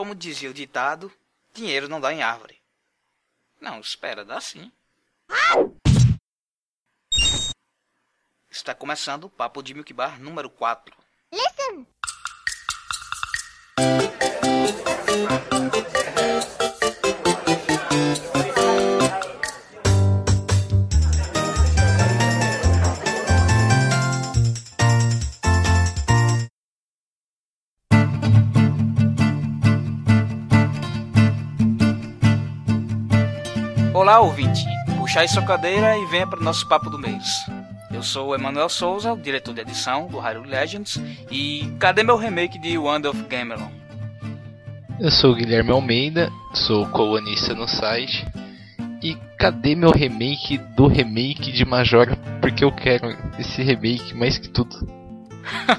como dizia o ditado, dinheiro não dá em árvore. Não, espera, dá sim. Está começando o Papo de Milk Bar número 4. Listen! Olá, ouvinte. Puxa aí sua cadeira e venha para o nosso papo do mês. Eu sou o Emanuel Souza, diretor de edição do Hyrule Legends, e cadê meu remake de Wonder of Gamelon? Eu sou o Guilherme Almeida, sou colunista no site. E cadê meu remake do remake de Majora? Porque eu quero esse remake mais que tudo.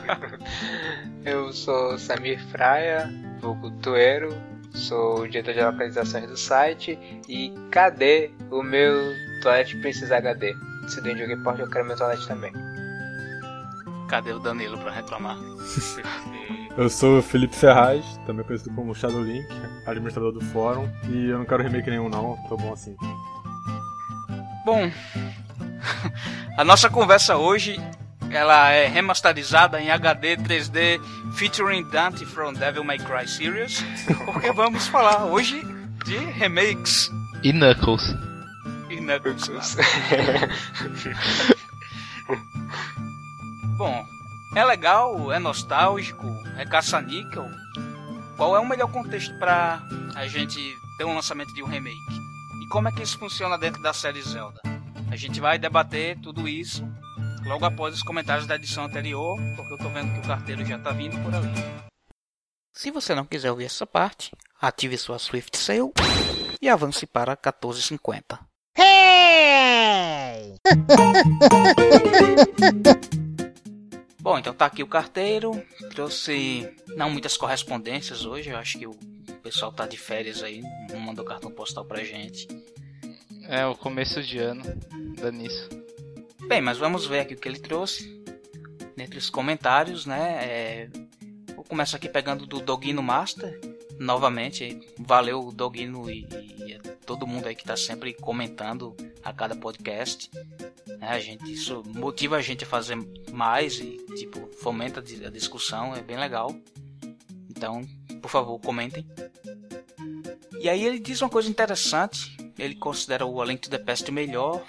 eu sou Samir Fraia, vulgo Tuero, sou o diretor de localizações do site. E cadê o meu Toilet Princess HD? Se dentro de Report eu quero meu toalete também. Cadê o Danilo pra reclamar? eu sou o Felipe Ferraz, também conhecido como Shadow Link, administrador do fórum, e eu não quero remake nenhum não, tô bom assim. Bom, a nossa conversa hoje ela é remasterizada em HD 3D featuring Dante from Devil May Cry Series, porque vamos falar hoje de remakes. E Knuckles. Knuckles. Bom, é legal, é nostálgico, é caça-níquel. Qual é o melhor contexto para a gente ter um lançamento de um remake? E como é que isso funciona dentro da série Zelda? A gente vai debater tudo isso logo após os comentários da edição anterior, porque eu tô vendo que o carteiro já tá vindo por ali. Se você não quiser ouvir essa parte, ative sua Swift Sale e avance para 1450. Hey! Bom, então tá aqui o carteiro. Trouxe não muitas correspondências hoje. Eu acho que o pessoal tá de férias aí, não mandou cartão postal pra gente. É, o começo de ano, dá nisso. Bem, mas vamos ver aqui o que ele trouxe. Entre os comentários, né? É... Vou começar aqui pegando do Dogino Master novamente, valeu Dogino e, e, todo mundo aí que está sempre comentando a cada podcast. Né? A gente, isso motiva a gente a fazer mais e tipo fomenta a discussão, é bem legal. Então, por favor, comentem. E aí ele diz uma coisa interessante. Ele considera o A Link to the Past melhor,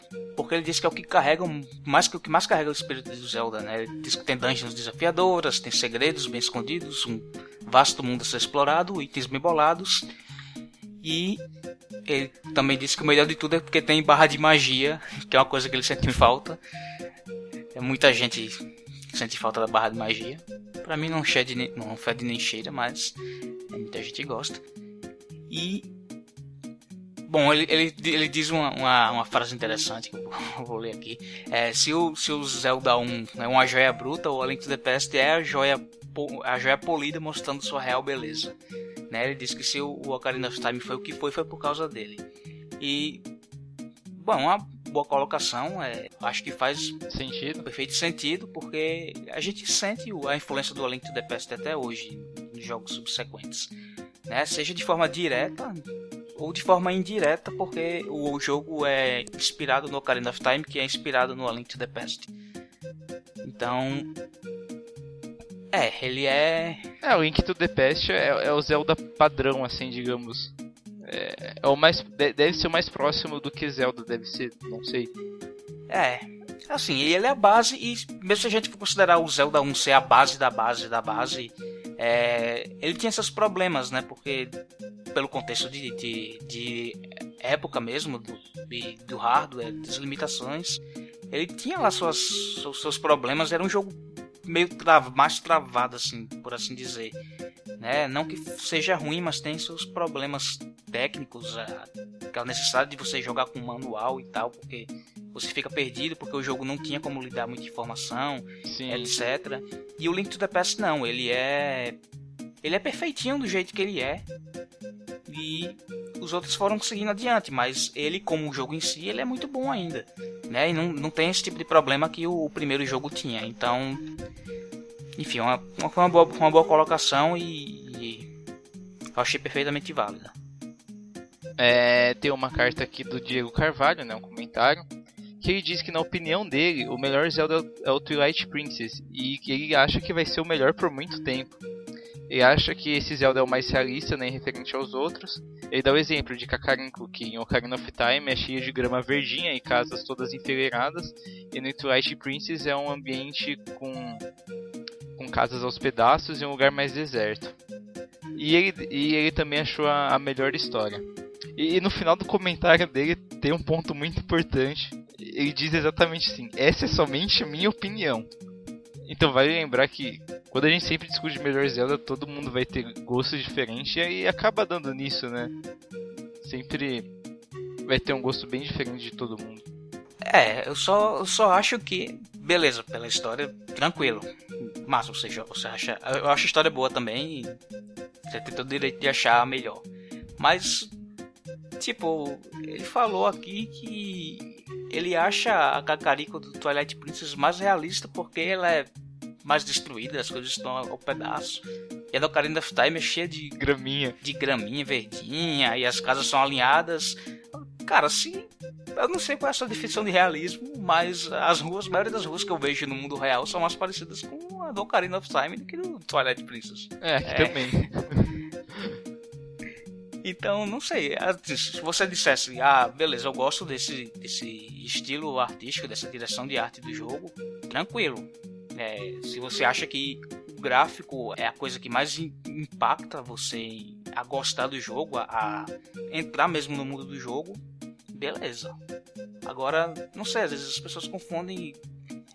porque ele diz que é o que carrega mais que o que mais carrega o espírito de Zelda, né? Ele diz que tem dungeons desafiadoras, tem segredos bem escondidos, um vasto mundo a ser explorado, itens bem bolados. E ele também disse que o melhor de tudo é porque tem barra de magia, que é uma coisa que ele sente falta. É muita gente sente falta da barra de magia. Pra mim não, fede, não fede nem cheira, mas muita gente gosta. E. Bom, ele, ele, ele diz uma, uma, uma, frase interessante que eu vou, ler aqui. É, se, o, se o Zelda 1 é uma joia bruta, o A Link to the Past é a joia a joia polida mostrando sua real beleza. Né? Ele disse que se o Ocarina of Time foi o que foi, foi por causa dele. E, bom, uma boa colocação, é, acho que faz sentido, perfeito sentido, porque a gente sente a influência do A Link to the Past até hoje, nos jogos subsequentes. Né? Seja de forma direta ou de forma indireta, porque o jogo é inspirado no Ocarina of Time, que é inspirado no A Link to the Past. Então, é, ele é. É, o Link to the Past é, é o Zelda padrão, assim, digamos. É, é, o mais. Deve ser o mais próximo do que Zelda deve ser, não sei. É. Assim, ele é a base, e mesmo se a gente for considerar o Zelda 1 ser a base da base da base, é, ele tinha seus problemas, né? Porque, pelo contexto de, de, de época mesmo, do, do hardware, das limitações, ele tinha lá suas, seus problemas. Era um jogo meio mais travado, assim, por assim dizer. Né? Não que seja ruim, mas tem seus problemas técnicos, aquela necessidade de você jogar com manual e tal, porque você fica perdido, porque o jogo não tinha como lhe dar muita informação, Sim. etc. E o Link to the Past não, ele é ele é perfeitinho do jeito que ele é. E os outros foram seguindo adiante, mas ele, como o jogo em si, ele é muito bom ainda. Né? E não, não tem esse tipo de problema que o, o primeiro jogo tinha. Então, enfim, uma, uma, uma, boa, uma boa colocação e, e achei perfeitamente válida. É, tem uma carta aqui do Diego Carvalho, né, um comentário, que ele diz que na opinião dele, o melhor Zelda é o Twilight Princess e que ele acha que vai ser o melhor por muito tempo. Ele acha que esse Zelda é o mais realista, né, referente aos outros. Ele dá o exemplo de Kakariko, que em Ocarina of Time é cheio de grama verdinha e casas todas enfileiradas, e no Twilight Princess é um ambiente com, com casas aos pedaços e um lugar mais deserto. E ele, e ele também achou a, a melhor história. E, e, no final do comentário dele tem um ponto muito importante. Ele diz exatamente assim: essa é somente a minha opinião. Então vale lembrar que quando a gente sempre discute melhor Zelda, todo mundo vai ter gostos diferentes e aí acaba dando nisso, né? Sempre vai ter um gosto bem diferente de todo mundo. É, eu só, eu só acho que, beleza, pela história, tranquilo. Mas você, você acha. Eu acho a história boa também e você tem todo o direito de achar melhor. Mas tipo, ele falou aqui que ele acha a Kakariko do Twilight Princess mais realista porque ela é mais destruída, as coisas estão ao pedaço. E a do Ocarina of Time é cheia de graminha, de graminha verdinha e as casas são alinhadas. Cara, assim, eu não sei qual é a sua definição de realismo, mas as ruas, a maioria das ruas que eu vejo no mundo real são mais parecidas com a do Ocarina of Time do que do Twilight Princess. É, é. também. Então, não sei. Se você dissesse, ah, beleza, eu gosto desse, desse estilo artístico, dessa direção de arte do jogo, tranquilo. É, se você acha que o gráfico é a coisa que mais impacta você a gostar do jogo, a, a entrar mesmo no mundo do jogo, beleza. Agora, não sei, às vezes as pessoas confundem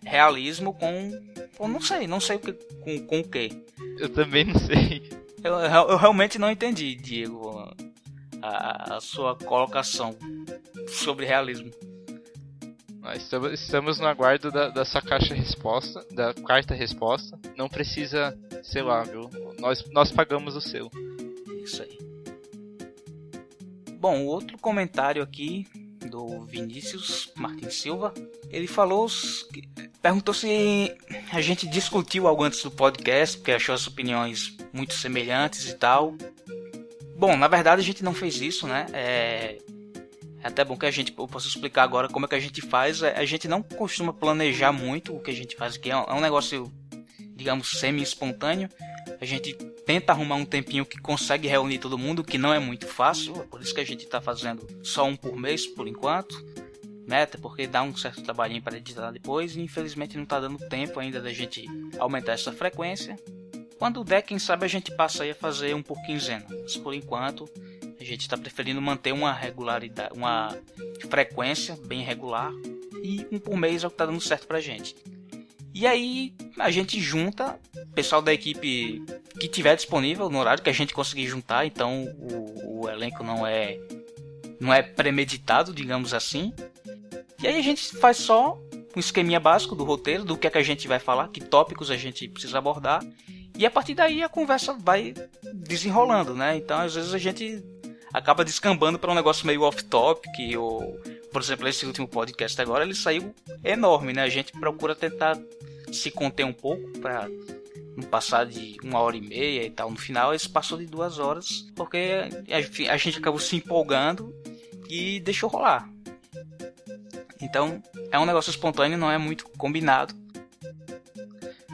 realismo com. com não sei, não sei o que, com, com o que. Eu também não sei. Eu, eu, realmente não entendi, Diego, a, a sua colocação sobre realismo. Estamos, estamos no aguardo da, da sua caixa resposta, da quarta resposta. Não precisa, sei lá, viu? Nós, nós pagamos o seu. Isso aí. Bom, outro comentário aqui do Vinícius Martins Silva. Ele falou, perguntou se a gente discutiu algo antes do podcast, porque achou as opiniões muito semelhantes e tal. Bom, na verdade a gente não fez isso, né? É, é até bom que a gente, eu posso explicar agora como é que a gente faz. É, a gente não costuma planejar muito o que a gente faz aqui, é um é negócio, digamos, semi-espontâneo. A gente tenta arrumar um tempinho que consegue reunir todo mundo, que não é muito fácil, é por isso que a gente está fazendo só um por mês por enquanto. Né? Até porque dá um certo trabalhinho para editar depois e infelizmente não está dando tempo ainda da gente aumentar essa frequência. Quando der, quem sabe a gente passa aí a fazer um por quinzena. Mas por enquanto, gente está preferindo manter uma regularidade, uma frequência bem regular e um por mês é o que está dando certo pra gente. E aí a gente junta pessoal da equipe que tiver disponível no horário que a gente conseguir juntar, então o, o elenco não é não é premeditado, digamos assim. E aí a gente faz só um esqueminha básico do roteiro, do que é que a gente vai falar, que tópicos a gente precisa abordar e a partir daí a conversa vai desenrolando, né? Então às vezes a gente acaba descambando para um negócio meio off-topic, ou, por exemplo, esse último podcast agora, ele saiu enorme, né? A gente procura tentar se conter um pouco para não passar de uma hora e meia e tal. No final, esse passou de duas horas, porque a gente acabou se empolgando e deixou rolar. Então, é um negócio espontâneo, não é muito combinado.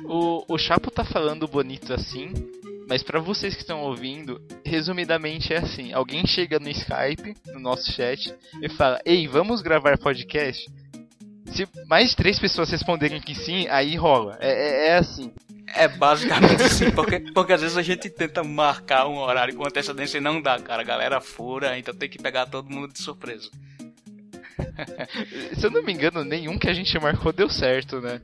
O, o Chapo tá falando bonito assim, mas para vocês que estão ouvindo, resumidamente é assim: alguém chega no Skype, no nosso chat, e fala: Ei, vamos gravar podcast? Se mais de três pessoas responderem que sim, aí rola. É, é, é assim. É basicamente assim, porque, porque às vezes a gente tenta marcar um horário com antecedência e não dá, cara. A galera fura, então tem que pegar todo mundo de surpresa. Se eu não me engano, nenhum que a gente marcou deu certo, né?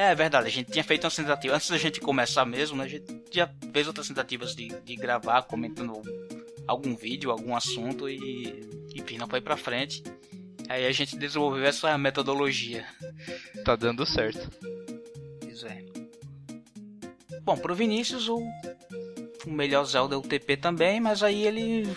É verdade, a gente tinha feito uma tentativa, antes da gente começar mesmo, né, a gente já fez outras tentativas de, de gravar, comentando algum vídeo, algum assunto e, enfim, não foi pra frente. Aí a gente desenvolveu essa metodologia. Tá dando certo. Pois é. Bom, pro Vinícius, o, o melhor Zelda é o TP também, mas aí ele.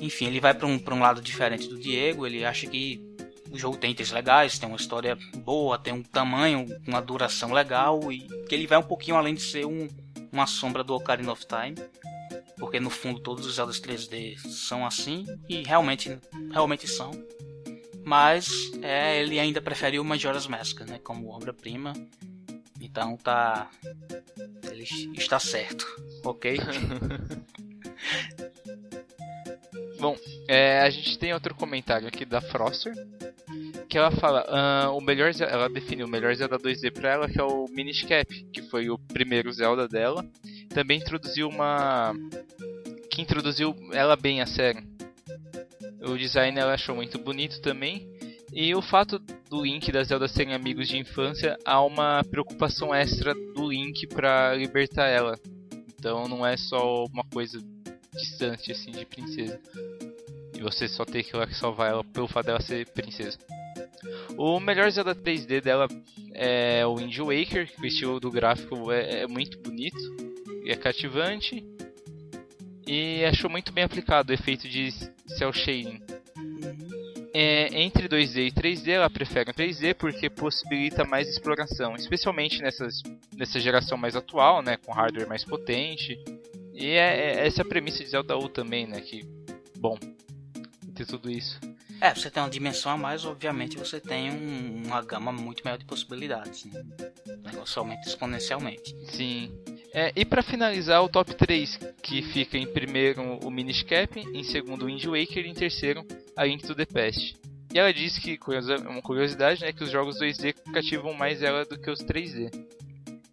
Enfim, ele vai para um, pra um lado diferente do Diego, ele acha que o jogo tem itens legais, tem uma história boa, tem um tamanho, uma duração legal e que ele vai um pouquinho além de ser um, uma sombra do Ocarina of Time. porque no fundo todos os Zeldas 3D são assim e realmente realmente são. Mas é, ele ainda prefere o Majora's Mask, né, como obra-prima. Então tá ele está certo, OK? Bom, é, a gente tem outro comentário aqui da Froster, que ela fala, uh, o melhor ela definiu o melhor Zelda 2D para ela, que é o Minish Cap, que foi o primeiro Zelda dela. Também introduziu uma que introduziu ela bem a série. O design ela achou muito bonito também. E o fato do Link e da Zelda serem amigos de infância, há uma preocupação extra do Link para libertar ela. Então não é só uma coisa distante assim de princesa. E você só ter que salvar ela pelo fato dela ser princesa. O melhor Zelda 3D dela é o Wind Waker, que o estilo do gráfico é, é muito bonito e é cativante. E achou muito bem aplicado o efeito de cel shading. É, entre 2D e 3D, ela prefere 3D porque possibilita mais exploração, especialmente nessas, nessa geração mais atual, né, com hardware mais potente. E é, é essa é a premissa de Zelda U também, né, que, bom, ter tudo isso. É, você tem uma dimensão a mais, obviamente você tem um, uma gama muito maior de possibilidades. Né? O negócio aumenta exponencialmente. Sim. É, e para finalizar, o top 3, que fica em primeiro o Minish Cap, em segundo o Wind Waker e em terceiro a Link to the Past. E ela diz que, uma curiosidade, né, que os jogos 2D cativam mais ela do que os 3D.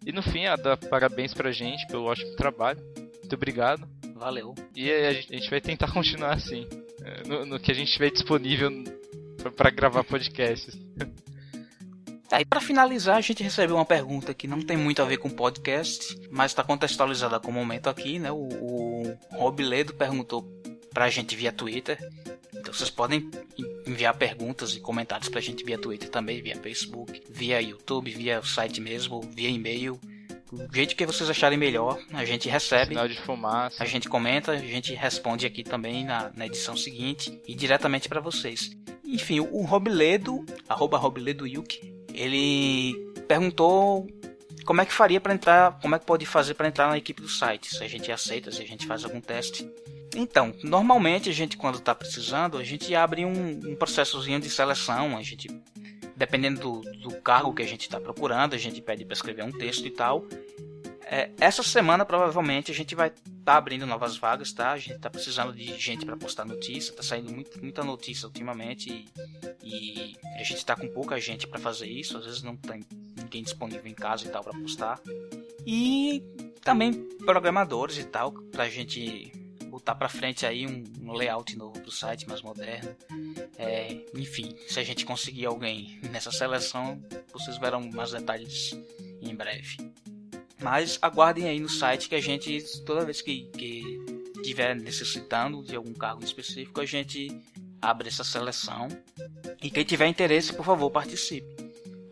E no fim, ela dá parabéns pra gente pelo ótimo trabalho. Muito obrigado. Valeu. E a gente vai tentar continuar assim, é, no, no que a gente tiver disponível para gravar podcasts. E para finalizar, a gente recebeu uma pergunta que não tem muito a ver com podcast, mas está contextualizada com o momento aqui, né? O, o Rob Ledo perguntou pra gente via Twitter. Então vocês podem enviar perguntas e comentários pra gente via Twitter também, via Facebook, via YouTube, via site mesmo, via e-mail. Do jeito que vocês acharem melhor, a gente recebe. Sinal de fumaça. A gente comenta, a gente responde aqui também na, na edição seguinte e diretamente para vocês. Enfim, o Robledo, arroba Robledo Yuki, ele perguntou como é que faria para entrar, como é que pode fazer para entrar na equipe do site, se a gente aceita, se a gente faz algum teste. Então, normalmente a gente quando está precisando, a gente abre um, um processozinho de seleção, a gente dependendo do, do cargo que a gente está procurando, a gente pede para escrever um texto e tal. É, essa semana provavelmente a gente vai estar tá abrindo novas vagas, tá? A gente está precisando de gente para postar notícia, tá saindo muito, muita notícia ultimamente e, e a gente está com pouca gente para fazer isso, às vezes não tem ninguém disponível em casa e tal para postar. E também programadores e tal, para a gente botar para frente aí um, um, layout novo pro site mais moderno. É, enfim, se a gente conseguir alguém nessa seleção, vocês verão mais detalhes em breve. Mas aguardem aí no site que a gente, toda vez que, que tiver necessitando de algum cargo específico, a gente abre essa seleção. E quem tiver interesse, por favor, participe.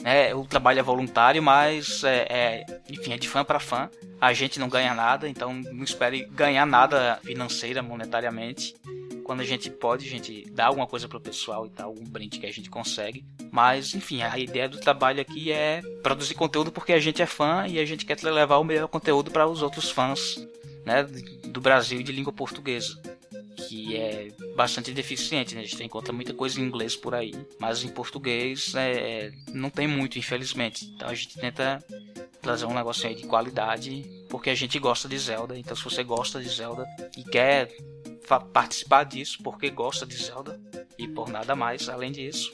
É, o trabalho é voluntário, mas é, é enfim, é de fã para fã. A gente não ganha nada, então não espere ganhar nada financeira, monetariamente. Quando a gente pode, a gente dá alguma coisa pro pessoal e tal, algum brinde que a gente consegue. Mas, enfim, a ideia do trabalho aqui é produzir conteúdo porque a gente é fã e a gente quer levar o melhor conteúdo para os outros fãs né, do Brasil e de língua portuguesa. Que é bastante deficiente, né? A gente encontra muita coisa em inglês por aí, mas em português é, não tem muito, infelizmente. Então a gente tenta trazer um negócio aí de qualidade, porque a gente gosta de Zelda. Então se você gosta de Zelda e quer participar disso porque gosta de Zelda e por nada mais além disso,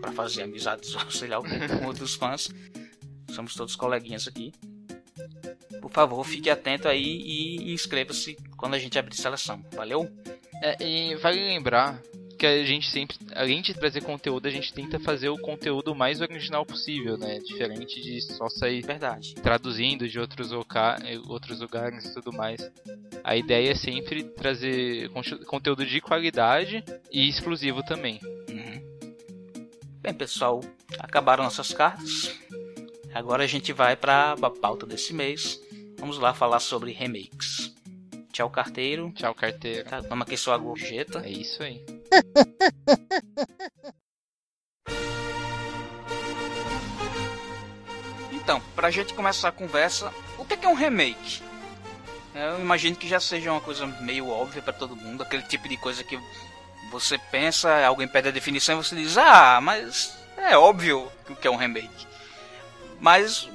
para fazer amizades, sei lá, com outros fãs. Somos todos coleguinhas aqui. Por favor, fique atento aí e inscreva-se quando a gente abrir seleção. Valeu? É, e vale lembrar que a gente sempre, além de trazer conteúdo, a gente tenta fazer o conteúdo mais original possível, né? Diferente de só sair Verdade. traduzindo de outros, outros lugares e tudo mais. A ideia é sempre trazer conteúdo de qualidade e exclusivo também. Bem, pessoal, acabaram nossas cartas. Agora a gente vai para a pauta desse mês. Vamos lá falar sobre remakes. Tchau, carteiro. Tchau, carteiro. Tá, toma aqui sua gorjeta. É isso aí. então, pra gente começar a conversa, o que é um remake? Eu imagino que já seja uma coisa meio óbvia para todo mundo, aquele tipo de coisa que você pensa, alguém pede a definição e você diz, ah, mas é óbvio que é um remake. Mas,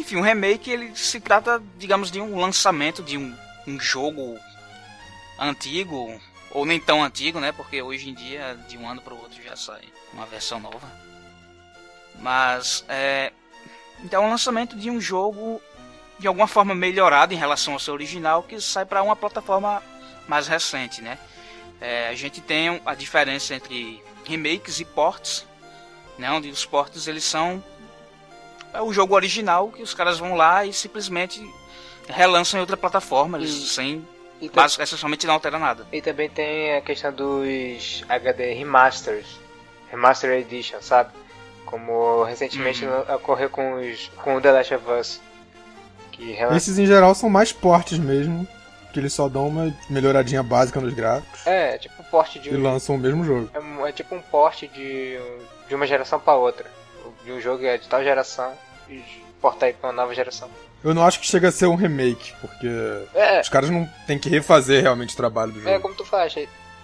enfim, um remake ele se trata, digamos, de um lançamento de um, um jogo antigo, ou nem tão antigo, né? Porque hoje em dia, de um ano para o outro, já sai uma versão nova. Mas, é. Então, é um lançamento de um jogo de alguma forma melhorado em relação ao seu original que sai para uma plataforma mais recente, né? É, a gente tem a diferença entre remakes e ports, né? Onde os ports eles são é o jogo original que os caras vão lá e simplesmente relançam em outra plataforma, eles e, sem e mas essencialmente não altera nada. E também tem a questão dos HD remasters, remaster edition, sabe? Como recentemente uhum. ocorreu com os com o The Last of Us que Esses em geral são mais portes mesmo, que eles só dão uma melhoradinha básica nos gráficos. É, é tipo um porte de. E lançam o mesmo jogo. É, é tipo um porte de, de uma geração para outra. De um jogo é de tal geração e portar para uma nova geração. Eu não acho que chega a ser um remake, porque é. os caras não tem que refazer realmente o trabalho do é, jogo. É como tu faz.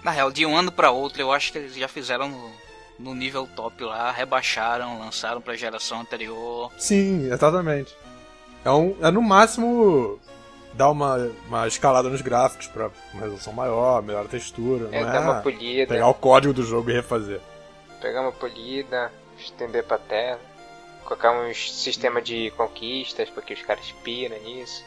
Na real, de um ano para outro, eu acho que eles já fizeram no, no nível top lá, rebaixaram, lançaram pra geração anterior. Sim, exatamente. É, um, é no máximo dar uma, uma escalada nos gráficos para uma resolução maior, melhor textura. É, não dar é uma polida. Pegar o código do jogo e refazer. Pegar uma polida, estender pra tela, colocar um sistema de conquistas para que os caras piram nisso.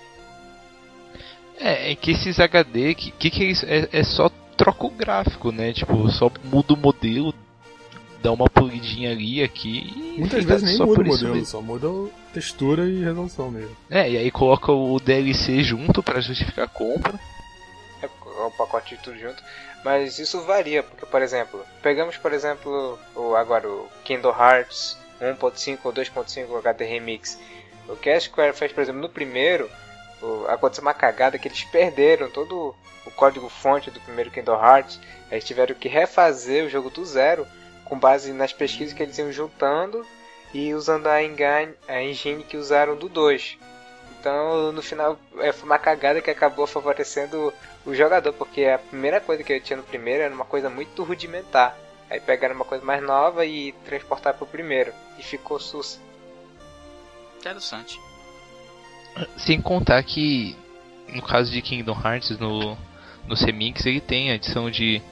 É, é que esses HD, que, que, que é isso? É, é só troca o gráfico, né? Tipo, só muda o modelo dá uma polidinha ali aqui Muitas vezes nem muda o modelo, só muda a textura e resolução mesmo. É, e aí coloca o DLC junto para justificar a compra. É o pacote de tudo junto. Mas isso varia, porque por exemplo, pegamos por exemplo o, agora o Kingdom Hearts 1.5 ou 2.5 HD Remix. O que a Square fez, por exemplo, no primeiro, aconteceu uma cagada que eles perderam todo o código fonte do primeiro Kingdom Hearts. Eles tiveram que refazer o jogo do zero com base nas pesquisas que eles iam juntando e usando a engine, a engine que usaram do 2. Então, no final, é, foi uma cagada que acabou favorecendo o jogador, porque a primeira coisa que eu tinha no primeiro era uma coisa muito rudimentar. Aí pegaram uma coisa mais nova e transportaram pro primeiro. E ficou sussa. Interessante. Sem contar que, no caso de Kingdom Hearts, no, no Remix, ele tem a adição de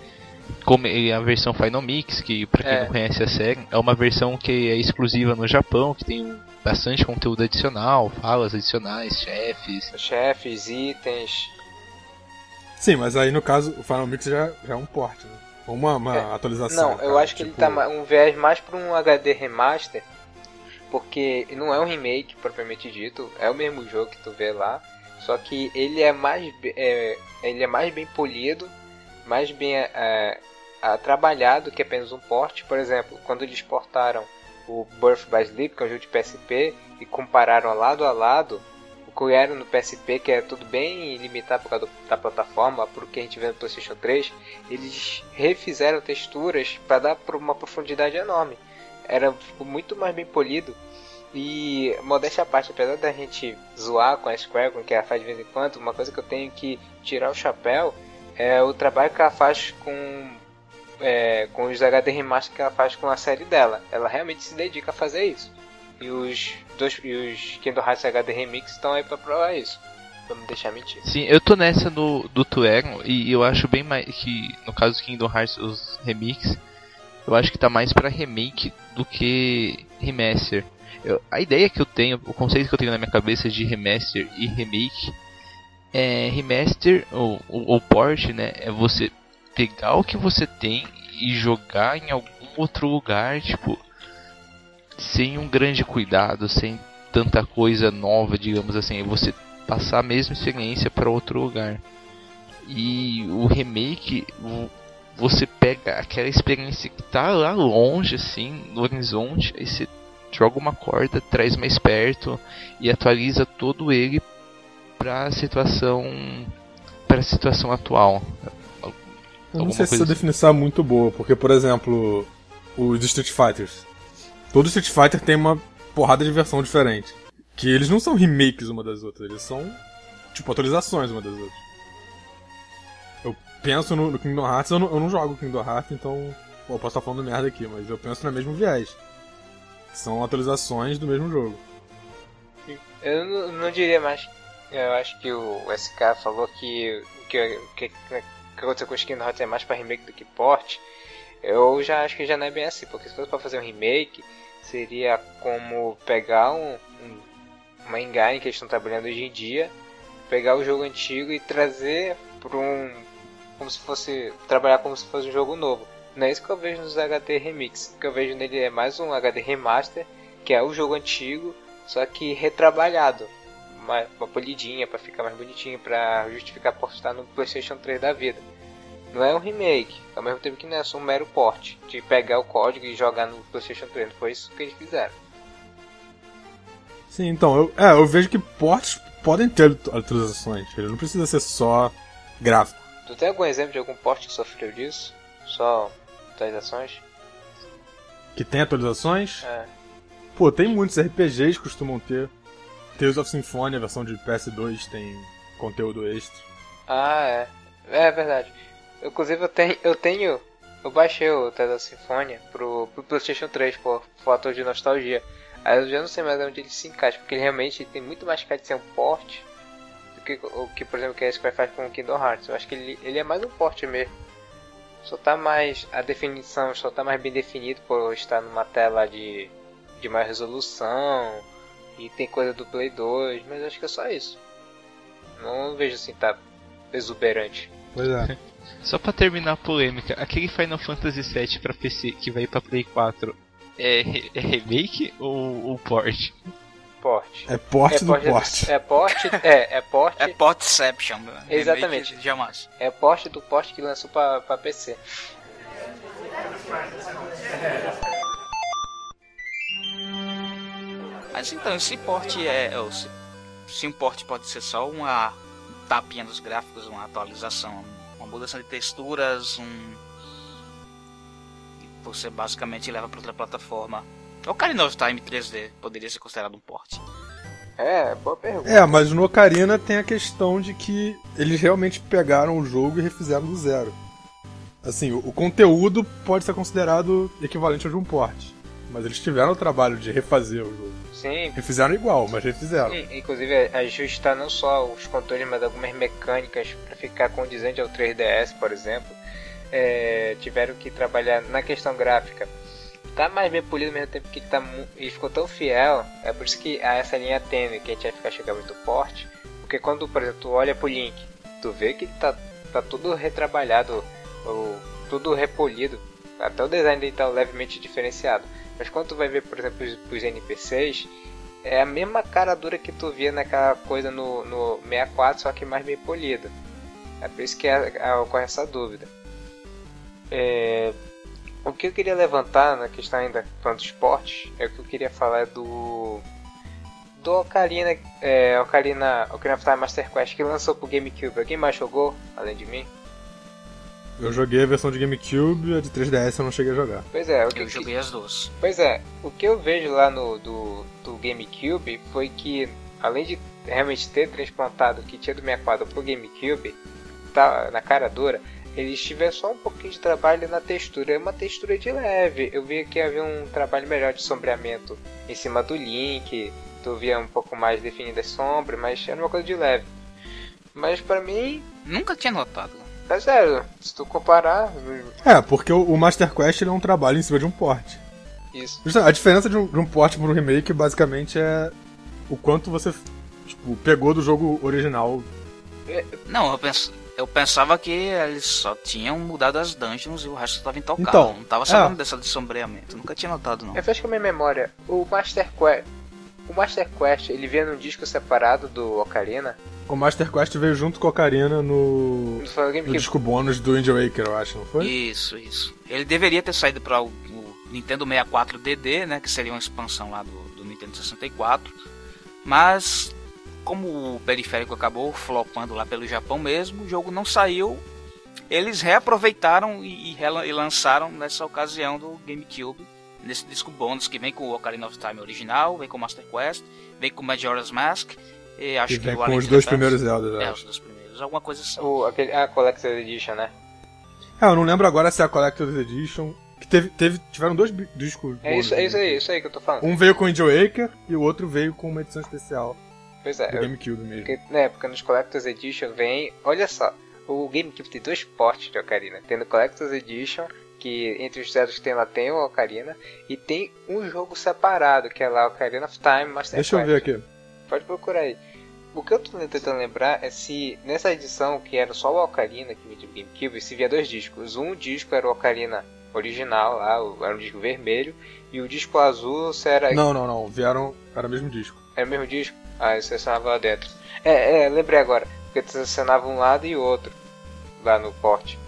como a versão Final Mix, que para quem é. não conhece a série, é uma versão que é exclusiva no Japão, que tem bastante conteúdo adicional, falas adicionais, chefes. Chefes, itens. Sim, mas aí no caso o Final Mix já, já é um port, né? Uma, uma é. atualização. Não, eu acho que tipo... ele tá um viés mais para um HD remaster, porque não é um remake propriamente dito, é o mesmo jogo que tu vê lá, só que ele é mais, é, ele é mais bem polido mais bem é, é, trabalhado que apenas um porte. Por exemplo, quando eles portaram o Birth by Sleep, que é um jogo de PSP, e compararam lado a lado era no PSP, que é tudo bem limitado por causa da plataforma, o que a gente vê no PlayStation 3, eles refizeram texturas para dar uma profundidade enorme. Era muito mais bem polido. E, modéstia à parte, apesar da gente zoar com a Square, com que ela faz de vez em quando, uma coisa que eu tenho que tirar o chapéu é o trabalho que ela faz com é, com os HD remaster que ela faz com a série dela. Ela realmente se dedica a fazer isso. E os dois e os Kingdom Hearts HD Remix estão aí para provar isso. Pra não deixar mentir. Sim, eu tô nessa no do Tuero e eu acho bem mais que no caso do Kingdom Hearts os remix, eu acho que tá mais para remake do que remaster. Eu, a ideia que eu tenho, o conceito que eu tenho na minha cabeça de remaster e remake é, remaster ou, ou, ou port, né? É você pegar o que você tem e jogar em algum outro lugar, tipo, sem um grande cuidado, sem tanta coisa nova, digamos assim, é você passar a mesma experiência para outro lugar. E o remake, você pega aquela experiência que tá lá longe, assim, no horizonte, aí você joga uma corda, traz mais perto e atualiza todo ele para a situação para a situação atual. Eu não sei se essa assim. definição é muito boa, porque por exemplo, os Street Fighters. Todo Street Fighter tem uma porrada de versão diferente. Que eles não são remakes uma das outras, eles são tipo, atualizações uma das outras. Eu penso no, no Kingdom Hearts, eu não, eu não jogo Kingdom Hearts, então. Pô, eu posso estar falando merda aqui, mas eu penso no mesmo viés. São atualizações do mesmo jogo. Eu não, não diria mais. Eu acho que o SK falou que o que, que, que aconteceu com o Kingdom Hearts é mais para remake do que port. Eu já acho que já não é bem assim, porque se fosse para fazer um remake, seria como pegar um, um, uma engine que eles estão trabalhando hoje em dia, pegar o jogo antigo e trazer para um. como se fosse. trabalhar como se fosse um jogo novo. Não é isso que eu vejo nos HD Remix. O que eu vejo nele é mais um HD Remaster, que é o jogo antigo, só que retrabalhado. Uma, uma polidinha para ficar mais bonitinho, para justificar postar no PlayStation 3 da vida. Não é um remake, ao mesmo tempo que não é só um mero porte, de pegar o código e jogar no PlayStation 3. Foi isso que eles fizeram. Sim, então, eu, é, eu vejo que portes podem ter atualizações, ele não precisa ser só gráfico. Tu tem algum exemplo de algum porte que sofreu disso? Só atualizações? Que tem atualizações? É. Pô, tem muitos RPGs que costumam ter. Tales of Symphonia, a versão de PS2, tem conteúdo extra. Ah, é. É verdade. Inclusive eu tenho. Eu tenho. Eu baixei o Tales of Symphonia pro, pro Playstation 3 por fator de nostalgia. Aí eu já não sei mais onde ele se encaixa, porque ele realmente tem muito mais cara de ser um porte do que o que, por exemplo, que a Square faz com o Kingdom Hearts. Eu acho que ele, ele é mais um porte mesmo. Só tá mais. A definição só tá mais bem definido por estar numa tela de, de mais resolução. E tem coisa do Play 2, mas acho que é só isso. Não vejo assim, tá exuberante. Pois é. Só pra terminar a polêmica, aquele Final Fantasy VII pra PC que vai pra Play 4 é, é remake ou, ou port? Port. É porte é do porte. É porte, é, é porte. É Portception. remake Exatamente. Jamais. É porte do porte que lançou pra, pra PC. Mas então, esse porte é. Se, um porte pode ser só uma tapinha dos gráficos, uma atualização, uma mudança de texturas, um. e Você basicamente leva para outra plataforma. O Ocarina of Time 3D poderia ser considerado um porte. É, boa pergunta. É, mas no Ocarina tem a questão de que eles realmente pegaram o jogo e refizeram do zero. Assim, o, o conteúdo pode ser considerado equivalente ao de um porte. Mas eles tiveram o trabalho de refazer o jogo. Sim, Refizeram igual, mas refizeram. e, inclusive ajustar não só os controles, mas algumas mecânicas para ficar condizente ao 3DS, por exemplo. É, tiveram que trabalhar na questão gráfica. Tá mais bem polido ao mesmo tempo que ele, tá, ele ficou tão fiel. É por isso que há essa linha tênue que a gente vai ficar chegando muito forte. Porque quando, por exemplo, tu olha pro Link, tu vê que tá, tá tudo retrabalhado, ou, tudo repolido. Até o design dele tá levemente diferenciado. Mas quando tu vai ver, por exemplo, os, os NPCs, é a mesma cara dura que tu via naquela coisa no, no 64, só que mais bem polida. É por isso que é- é- ocorre essa dúvida. É, o que eu queria levantar na questão ainda dos esportes é o que eu queria falar do do Ocarina, é, Ocarina, Ocarina of Time Master Quest que lançou pro GameCube. Alguém mais jogou além de mim? Eu joguei a versão de GameCube, a de 3DS eu não cheguei a jogar. Pois é, o que, Eu joguei as duas. Pois é, o que eu vejo lá no do, do GameCube foi que, além de realmente ter transplantado o que tinha do 64 pro GameCube, tá, na cara dura, eles tiveram só um pouquinho de trabalho na textura, é uma textura de leve. Eu vi que havia um trabalho melhor de sombreamento em cima do Link, tu via um pouco mais definidas sombras, mas era uma coisa de leve. Mas pra mim, Nunca tinha notado. É zero. Se tu comparar, É, porque o, Master Quest ele é um trabalho em cima de um porte. isso. A diferença de um, de um porte para um remake basicamente é o quanto você tipo, pegou do jogo original. Não, eu, pens... eu pensava que eles só tinham mudado as dungeons e o resto estava intocado. Então, não tava sabendo é. dessa de sombreamento. Nunca tinha notado, não. Refresca minha memória. O Master Quest. O Master Quest, ele vinha num disco separado do Ocarina. O Master Quest veio junto com a Ocarina no, o no disco bônus do Wind Waker, eu acho, não foi? Isso, isso. Ele deveria ter saído para o, o Nintendo 64 DD, né, que seria uma expansão lá do, do Nintendo 64. Mas como o periférico acabou flopando lá pelo Japão mesmo, o jogo não saiu. Eles reaproveitaram e, e e lançaram nessa ocasião do GameCube, nesse disco bônus que vem com o Ocarina of Time original, vem com o Master Quest, vem com o Majora's Mask E acho Que que, vem o com os dois primeiros Zelda. É, os dois primeiros. Alguma coisa assim. O, aquele, a Collector Edition, né? É, eu não lembro agora se é a Collector's Edition. Que teve, teve, tiveram dois discos. É isso, é isso aí, isso aí que eu tô falando. Um veio com o Wind Waker e o outro veio com uma edição especial Pois é, do eu- GameCube mesmo. porque na época nos Collector's Edition vem. Olha só, o GameCube tem dois portes de Ocarina. Tem no Collector's Edition, que entre os zeros que tem lá tem o Ocarina, e tem um jogo separado, que é lá Ocarina of Time Master Deixa eu Quest. ver aqui. Pode procurar aí. O que eu tô tentando lembrar é se nessa edição que era só o Ocarina que vinha de GameCube, se via dois discos. Um disco era o Ocarina original lá, o- era um disco vermelho, e o disco azul era, Não, não, não. Vieram. Era o mesmo disco. era o mesmo disco. Ah, você acionava lá dentro. É, é, lembrei agora, porque você acionava um lado e o outro lá no porte.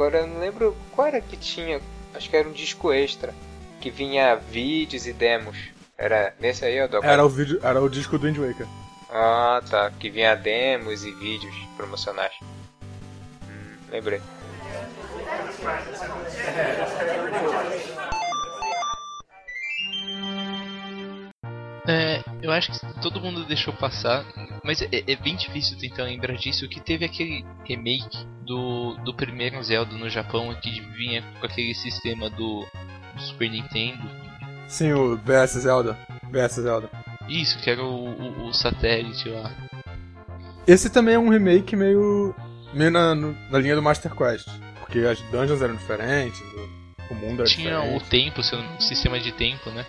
Agora eu não lembro qual era que tinha, acho que era um disco extra, que vinha vídeos e demos. Era nesse aí, ó, do Era o, vídeo, era o disco do Wind Waker. Ah, tá. Que vinha demos e vídeos promocionais. Hum, lembrei. É, eu acho que todo mundo deixou passar, mas é, é bem difícil tentar lembrar disso. Que teve aquele remake do, do primeiro Zelda no Japão que vinha com aquele sistema do, do Super Nintendo. Sim, o BS Zelda. BS Zelda. Isso, que era o, o, o satélite lá. Esse também é um remake meio. meio na, no- na linha do Master Quest. Porque as dungeons eram diferentes, o, o mundo era Tinha o diferente. tempo, seu- o sistema de tempo, né?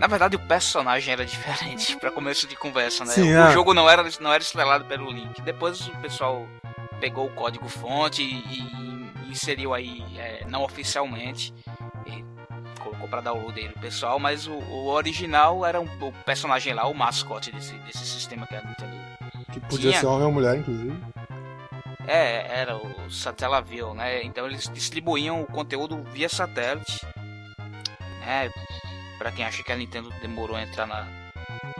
Na verdade, o personagem era diferente pra começo de conversa, né? Sim, o é. jogo não era, não era estrelado pelo Link. Depois o pessoal pegou o código fonte e, e inseriu aí é, não oficialmente. E colocou pra download aí no pessoal, mas o, o original era um, o personagem lá, o mascote desse, desse sistema que era Nintendo. Que podia tinha. ser homem ou mulher, inclusive. É, era o Satellaview, né? Então eles distribuíam o conteúdo via satélite. Né? Pra quem acha que a Nintendo demorou a entrar na,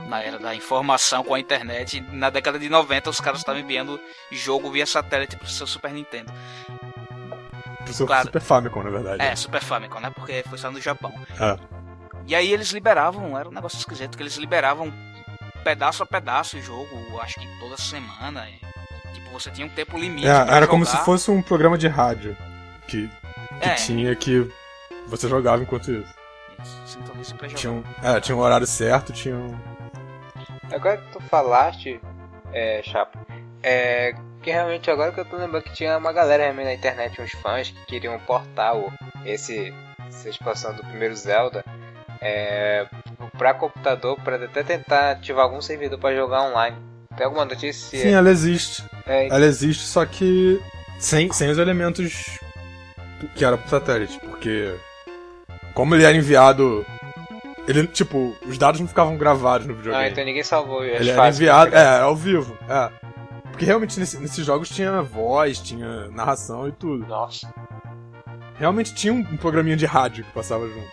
na era da informação com a internet, na década de 90 os caras estavam enviando jogo via satélite pro seu Super Nintendo. Pro seu Claro. Super Famicom, na verdade. É, Super Famicom, né? Porque foi só no Japão. É. E aí eles liberavam, era um negócio esquisito, que eles liberavam pedaço a pedaço o jogo, acho que toda semana. tipo, você tinha um tempo limite. É, era como se jogar. fosse um programa de rádio. Que, que É. tinha que você jogava enquanto isso. Isso pra jogar. Tinha um, é, tinha um horário certo, tinha um. Agora que tu falaste, é, Chapa, é, que realmente agora que eu tô lembrando que tinha uma galera realmente na internet, uns fãs que queriam portar o, esse, essa expansão do primeiro Zelda é, pra computador, pra até tentar ativar algum servidor pra jogar online. Tem alguma notícia? Sim, ela existe. É, Ela existe, só que sem, sem os elementos que era pro satélite, porque como ele era enviado, ele tipo, os dados não ficavam gravados no ah, videogame. então ninguém salvou as ele era enviado, é, ao vivo, é. Porque realmente nesse- nesses jogos tinha voz, tinha narração e tudo. Nossa, Realmente tinha um, um programinha de rádio que passava junto.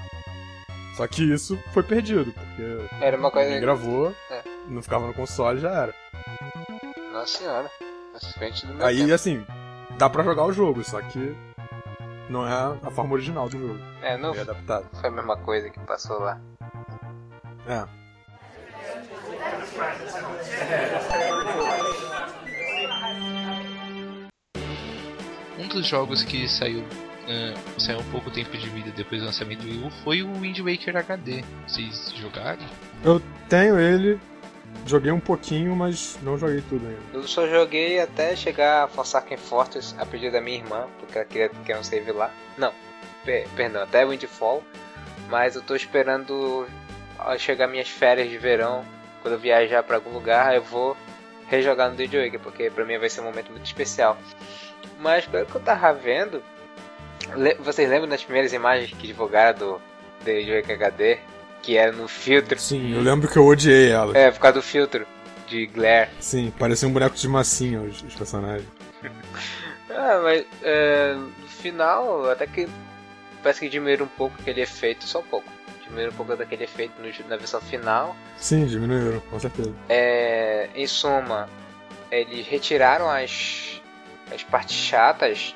Só que isso foi perdido, porque era uma coisa. ninguém gravou, É. não ficava no console já era. Nossa senhora, frente do meu Aí tempo. assim, dá pra jogar o jogo, só que não é a forma original do jogo. É, não Foi adaptado. foi a mesma coisa que passou lá. É. Um dos jogos que saiu, ah, saiu um pouco tempo de vida depois do lançamento do Wii U foi o Wind Waker HD. Vocês jogaram? Eu tenho ele, joguei um pouquinho, mas não joguei tudo ainda. Eu só joguei até chegar a Forsaken Fortress a pedido da minha irmã, porque ela queria que um save lá. Não, per- perdão, até Windfall. Mas eu tô esperando chegar minhas férias de verão. Quando eu viajar pra algum lugar, eu vou rejogar no Waker, porque pra mim vai ser um momento muito especial. Mas pelo que eu tava vendo, le- vocês lembram das primeiras imagens que divulgaram do Waker HD? Que era no filtro. Sim, eu lembro que eu odiei ela. É, por causa do filtro de glare. Sim, parecia um boneco de massinha os, os personagens. Ah, mas é, no final, até que parece que diminuíram um pouco aquele efeito, só um pouco. Diminuíram um pouco daquele efeito no- na versão final. Sim, diminuíram, com certeza. É, em suma, eles retiraram as, as partes chatas.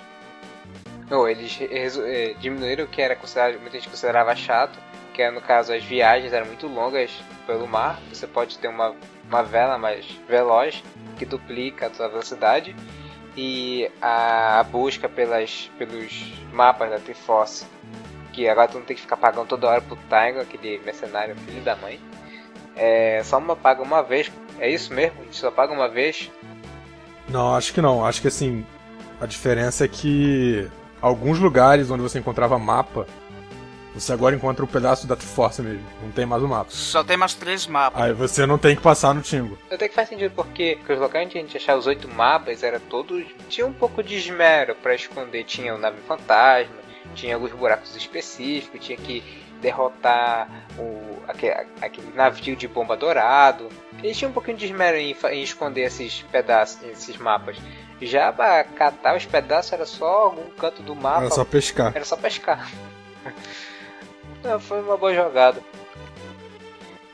Ou eles é, diminuíram o que era considerado, muita gente considerava chato. Que é, no caso as viagens eram muito longas pelo mar. Você pode ter uma, uma vela mais veloz que duplica a sua velocidade e a busca pelas, pelos mapas da Triforce, que agora tu não tem que ficar pagando toda hora pro Taigo, aquele mercenário filho da mãe. É, só uma paga uma vez, é isso mesmo? A gente só paga uma vez? Não, acho que não. Acho que assim, a diferença é que alguns lugares onde você encontrava mapa, você agora encontra um pedaço da Triforce mesmo. Não tem mais o mapa. Só tem mais três mapas. Aí você não tem que passar no Tingo. Até que faz sentido porque, porque os locais onde a gente achava os oito mapas era todos. tinha um pouco de esmero para esconder. Tinha o nave fantasma, tinha alguns buracos específicos, tinha que derrotar o, aquele, aquele navio de bomba dourado. Eles tinham um pouquinho de esmero em, em esconder esses pedaços, esses mapas. Já pra catar os pedaços era só algum canto do mapa. Era só pescar. Era só pescar. Não, foi uma boa jogada.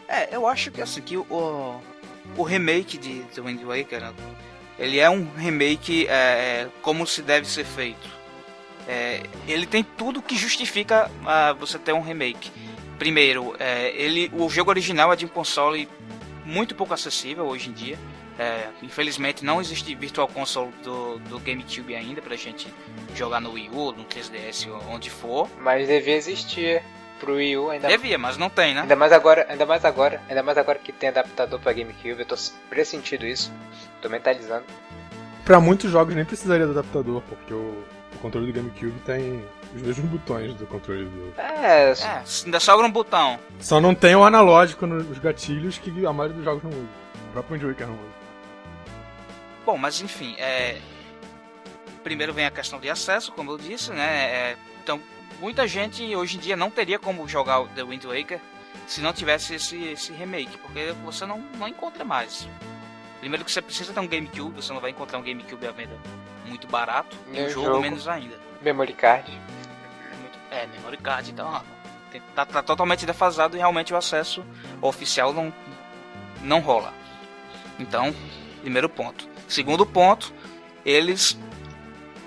É, eu acho que assim, que o, o remake de The Wind Waker, ele é um remake é, é, como se deve ser feito. É, ele tem tudo que justifica uh, você ter um remake. Primeiro, é, ele, o jogo original é de um console muito pouco acessível hoje em dia. É, infelizmente não existe Virtual Console do, do GameCube ainda pra gente jogar no Wii U, no 3DS, onde for. Mas devia existir pro Wii U ainda Devia, mas não tem, né? Ainda mais agora, ainda mais agora, ainda mais agora que tem adaptador para GameCube, eu tô pressentindo isso. Tô mentalizando. Pra muitos jogos nem precisaria do adaptador, porque o, o controle do GameCube tem os mesmos botões do controle do. É, É, ainda sobra um botão. Só não tem o analógico nos gatilhos que a maioria dos jogos não usa. O próprio Waker não usa. Bom, mas enfim, é... primeiro vem a questão de acesso, como eu disse, né? É... Muita gente hoje em dia não teria como jogar The Wind Waker se não tivesse esse, esse remake, porque você não, não encontra mais. Primeiro que você precisa ter um GameCube, você não vai encontrar um GameCube à venda muito barato, e Nem o jogo, jogo. menos ainda. memory card. É, memory card, então ó, tá, tá totalmente defasado e realmente o acesso oficial não, não rola. Então, primeiro ponto. Segundo ponto, eles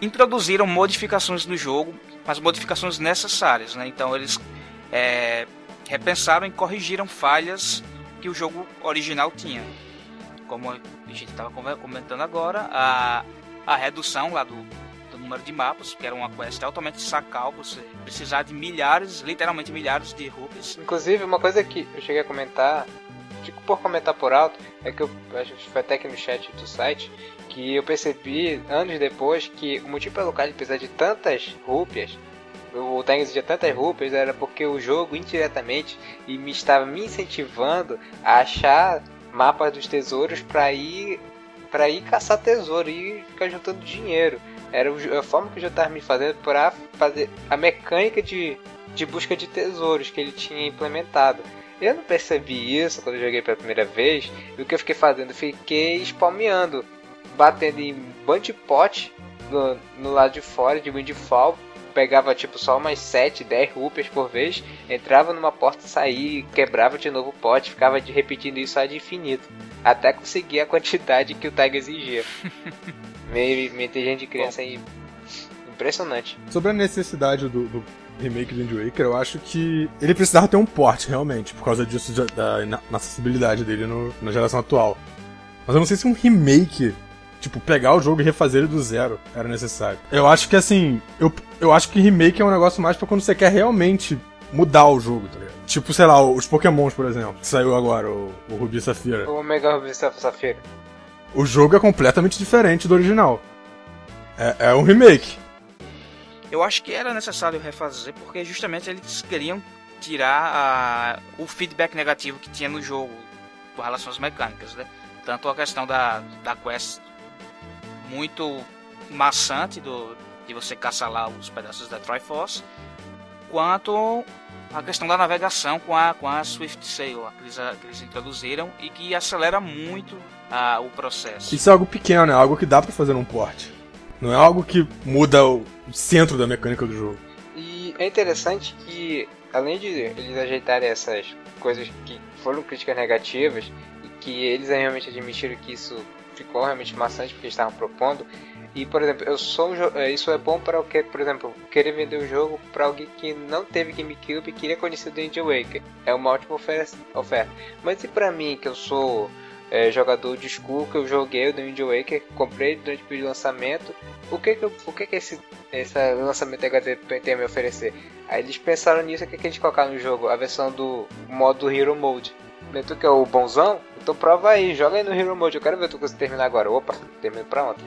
introduziram modificações no jogo, mas modificações necessárias, né? Então eles é, repensaram e corrigiram falhas que o jogo original tinha. Como a gente estava comentando agora, a, a redução lá do, do número de mapas, que era uma quest altamente sacal, você precisar de milhares, literalmente milhares de rupees. Inclusive, uma coisa que eu cheguei a comentar, tipo por comentar por alto, é que eu acho que foi até aqui no chat do site, que eu percebi anos depois que o motivo pelo qual ele precisava de tantas rúpias, o Tiger exigia tantas rúpias, era porque o jogo indiretamente e me estava me incentivando a achar mapas dos tesouros para ir para ir caçar tesouro e ficar juntando dinheiro. Era a forma que o jogo estava me fazendo para fazer a mecânica de, de busca de tesouros que ele tinha implementado. Eu não percebi isso quando eu joguei pela primeira vez. E o que eu fiquei fazendo? Fiquei spalmeando, batendo em bunch no, no lado de fora de Windfall. Pegava tipo só umas 7, 10 rupias por vez, entrava numa porta, saía, quebrava de novo o pote, ficava de, repetindo isso ad infinito. Até conseguir a quantidade que o Tiger exigia. meio, meio inteligente de criança aí. Impressionante. Sobre a necessidade do, do remake do Wind Waker, eu acho que ele precisava ter um porte, realmente, por causa disso, de- da ina- na acessibilidade dele no- na geração atual. Mas eu não sei se um remake, tipo, pegar o jogo e refazer ele do zero, era necessário. Eu acho que, assim, eu, eu acho que remake é um negócio mais pra quando você quer realmente mudar o jogo, tá ligado? Tipo, sei lá, os Pokémons, por exemplo, que saiu agora, o, o Ruby e Safira. O Omega Ruby Safira. O jogo é completamente diferente do original. É, é um remake. Eu acho que era necessário refazer porque justamente eles queriam tirar a- o feedback negativo que tinha no jogo com relação às mecânicas, né? Tanto a questão da, da quest muito maçante do, de você caçar lá os pedaços da Triforce, quanto a questão da navegação com a, com a Swift Sail, a que eles, a- que eles introduziram e que acelera muito ah, o processo. Isso é algo pequeno, é algo que dá pra fazer num porte. Não é algo que muda o centro da mecânica do jogo. E é interessante que, além de eles ajeitarem essas coisas que foram críticas negativas, e que eles realmente admitiram que isso ficou realmente maçante porque estavam propondo, E, por exemplo, eu sou um é, isso é bom para o que, por exemplo, querer vender o jogo para alguém que não teve GameCube e queria conhecer o Wind Waker. É uma ótima ofer- oferta. Mas e para mim, que eu sou é, jogador de school, que eu joguei o Wind Waker, comprei durante o período de lançamento, o que que, o que, que esse, esse lançamento HD tem a me oferecer? Aí eles pensaram nisso, o que, que eles colocaram no jogo? A versão do modo Hero Mode. Né, Tu que é o bonzão? Então prova aí, joga aí no Hero Mode, eu quero ver tu conseguir terminar agora. Opa, termino pra ontem.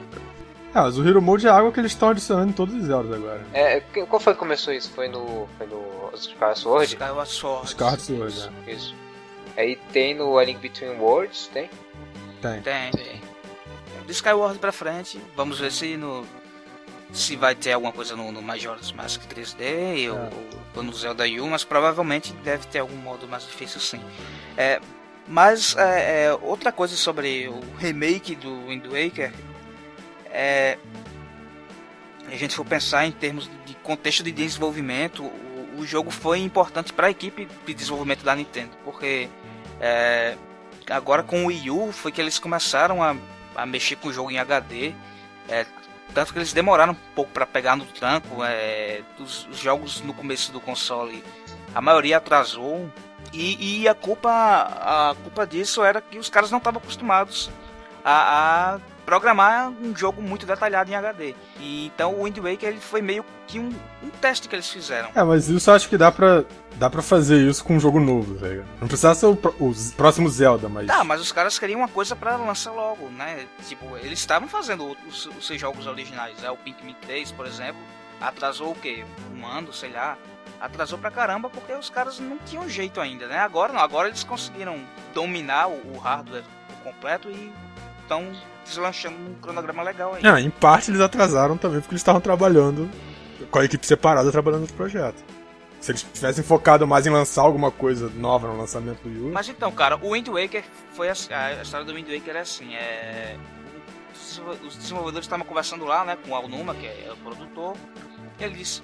Ah, mas o Hero Mode é água que eles estão adicionando em todos os Zeldas agora. É, qual foi que começou isso? Foi no. Foi no Skyward Sword? Skyward Sword. Skyward Sword, Isso, né? isso. Aí tem no A Link Between Worlds, tem? Tem. Tem, tem. Do Skyward pra frente, vamos ver se no. Se vai ter alguma coisa no, no Majora's Mask 3D ou, É. ou no Zelda U, mas provavelmente deve ter algum modo mais difícil sim. É, mas é, é, outra coisa sobre o remake do Wind Waker é. A gente for pensar em termos de contexto de desenvolvimento, o, o jogo foi importante para a equipe de desenvolvimento da Nintendo, porque é, agora com o Wii U foi que eles começaram a, a mexer com o jogo em HD. é, tanto que eles demoraram um pouco para pegar no tranco. É, os, os jogos no começo do console, a maioria atrasou. E, e a culpa a culpa disso era que os caras não estavam acostumados a, a programar um jogo muito detalhado em HD. E então o Wind Waker ele foi meio que um, um teste que eles fizeram. É, mas isso eu acho que dá pra, dá pra fazer isso com um jogo novo, velho. Não precisa ser o, o próximo Zelda, mas. Tá, mas os caras queriam uma coisa pra lançar logo, né? Tipo, eles estavam fazendo os, os seus jogos originais. É o Pikmin 3, por exemplo, atrasou o quê? Um ano, sei lá. Atrasou pra caramba porque os caras não tinham jeito ainda, né? Agora não, agora eles conseguiram dominar o, o hardware completo e estão deslanchando um cronograma legal aí. Ah, em parte eles atrasaram também porque eles estavam trabalhando com a equipe separada trabalhando no projeto. Se eles tivessem focado mais em lançar alguma coisa nova no lançamento do Yu, Mas então, cara, o Wind Waker foi assim, a história do Wind Waker é assim, é os- desenvolvedores estavam conversando lá, né, com o Alnuma, que é o produtor, e ele disse,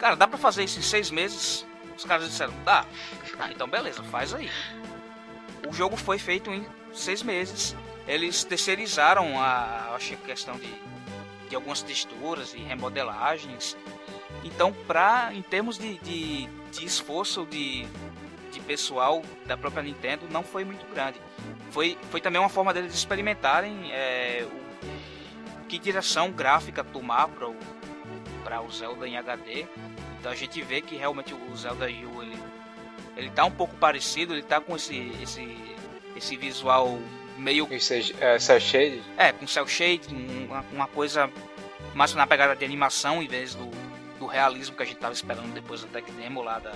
cara, dá pra fazer isso em seis meses? Os caras disseram, dá. Ah, então beleza, faz aí. O jogo foi feito em seis meses. Eles terceirizaram a, acho que questão de, de algumas texturas e remodelagens. Então, pra, em termos de, de, de esforço de, de pessoal da própria Nintendo, não foi muito grande. Foi, foi também uma forma deles experimentarem é, o, que direção gráfica tomar para o, pra o Zelda em HD. Então a gente vê que realmente o Zelda U ele, ele tá um pouco parecido, ele tá com esse, esse, esse visual meio Isso é, é Cell Shade? é, com cel shade, uma, uma coisa mais na pegada de animação em vez do, do realismo que a gente tava esperando depois da tech demo lá da,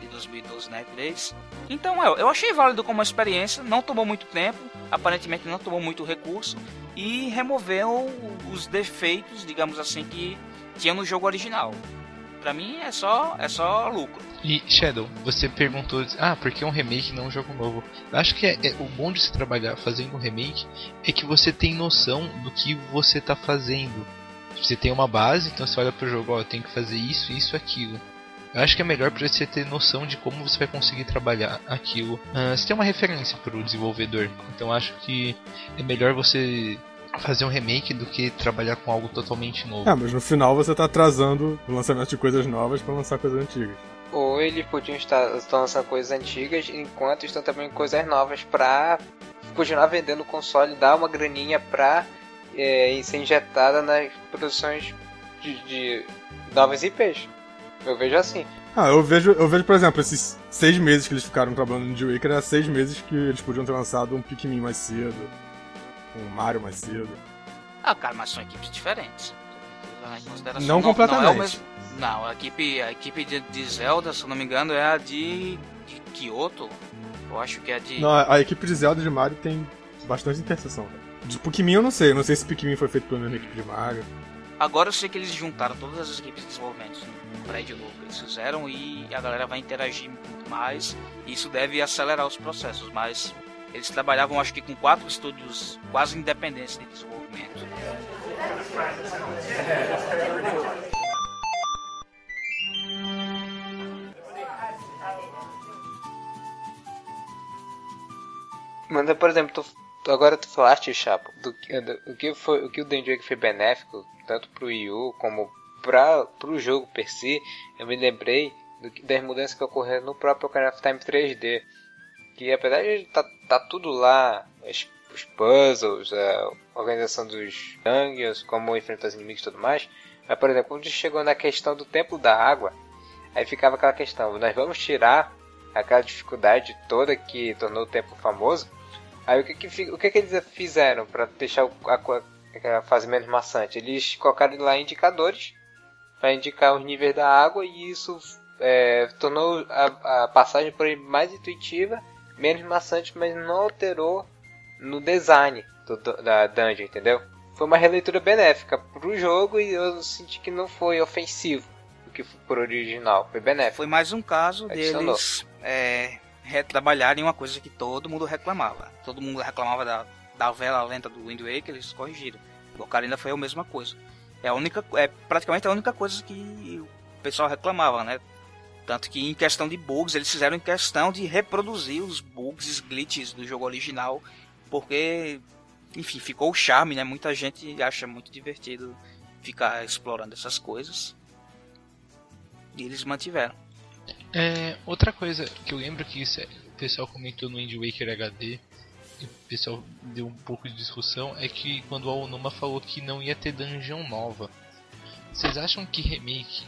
de 2012 na E3. Então eu, eu achei válido como experiência, não tomou muito tempo, aparentemente não tomou muito recurso e removeu os defeitos, digamos assim, que tinha no jogo original. Pra mim é só, é só lucro. E Shadow, você perguntou, ah, por que um remake não um jogo novo? Eu acho que é, é- o bom de se trabalhar fazendo um remake é que você tem noção do que você tá fazendo. Você tem uma base, então você olha pro jogo, ó, eu tenho que fazer isso, isso, aquilo. Eu acho que é melhor pra você ter noção de como você vai conseguir trabalhar aquilo. Ah, você tem uma referência pro desenvolvedor, então acho que é melhor você fazer um remake do que trabalhar com algo totalmente novo. É, mas no final você tá atrasando o lançamento de coisas novas pra lançar coisas antigas. Ou eles podiam estar lançando coisas antigas enquanto estão também coisas novas pra continuar vendendo o console, dar uma graninha pra é, ser injetada nas produções de, de novas IPs. Eu vejo assim. Ah, eu vejo, eu vejo, por exemplo, esses seis meses que eles ficaram trabalhando no Wind Waker, era seis meses que eles podiam ter lançado um Pikmin mais cedo, um Mario mais cedo. Ah, cara, mas são equipes diferentes. Em consideração, Não Não, é o completamente. mesmo- não, a equipe, a equipe de, de Zelda, se eu não me engano, é a de, de Kyoto. Eu acho que é a de. Não, a, equipe de Zelda de Mario tem bastante interseção. cara. De Pikmin eu não sei, eu não sei se Pikmin foi feito pela mesma equipe de Mario. Agora eu sei que eles juntaram todas as equipes de desenvolvimento num prédio novo que eles fizeram e a galera vai interagir muito mais. E isso deve acelerar os processos, mas eles trabalhavam acho que com quatro estúdios quase independentes de desenvolvimento. Mas, por exemplo, tu, agora tu falaste, Chapo, do, do, que foi, o que o Wake foi benéfico, tanto pro Wii U como para pro jogo per si, eu me lembrei do, das mudanças que ocorreram no próprio Ocarina of Time 3D. Que apesar de tá, tá tudo lá, os, os puzzles, a organização dos dungeons, como enfrentar os inimigos e tudo mais, mas por exemplo, quando chegou na questão do templo da água, aí ficava aquela questão, nós vamos tirar aquela dificuldade toda que tornou o templo famoso, aí o que, que, o que, que eles fizeram para deixar a, a fase menos maçante? Eles colocaram lá indicadores para indicar os níveis da água e isso é, tornou a, a, passagem por aí mais intuitiva, menos maçante, mas não alterou no design do, da dungeon, entendeu? Foi uma releitura benéfica pro jogo e eu senti que não foi ofensivo o que foi por original, foi benéfico. Foi mais um caso Adicionou. deles é, retrabalharem uma coisa que todo mundo reclamava. Todo mundo reclamava da, da vela lenta do Wind Waker, eles corrigiram. O Ocarina foi a mesma coisa. É a única, é praticamente a única coisa que o pessoal reclamava, né? Tanto que em questão de bugs, eles fizeram em questão de reproduzir os bugs, glitches do jogo original, porque, enfim, ficou o charme, né? Muita gente acha muito divertido ficar explorando essas coisas. E eles mantiveram. É, outra coisa que eu lembro que isso, é, o pessoal comentou no Wind Waker HD o pessoal deu um pouco de discussão é que quando a Onuma falou que não ia ter dungeon nova. Vocês acham que remake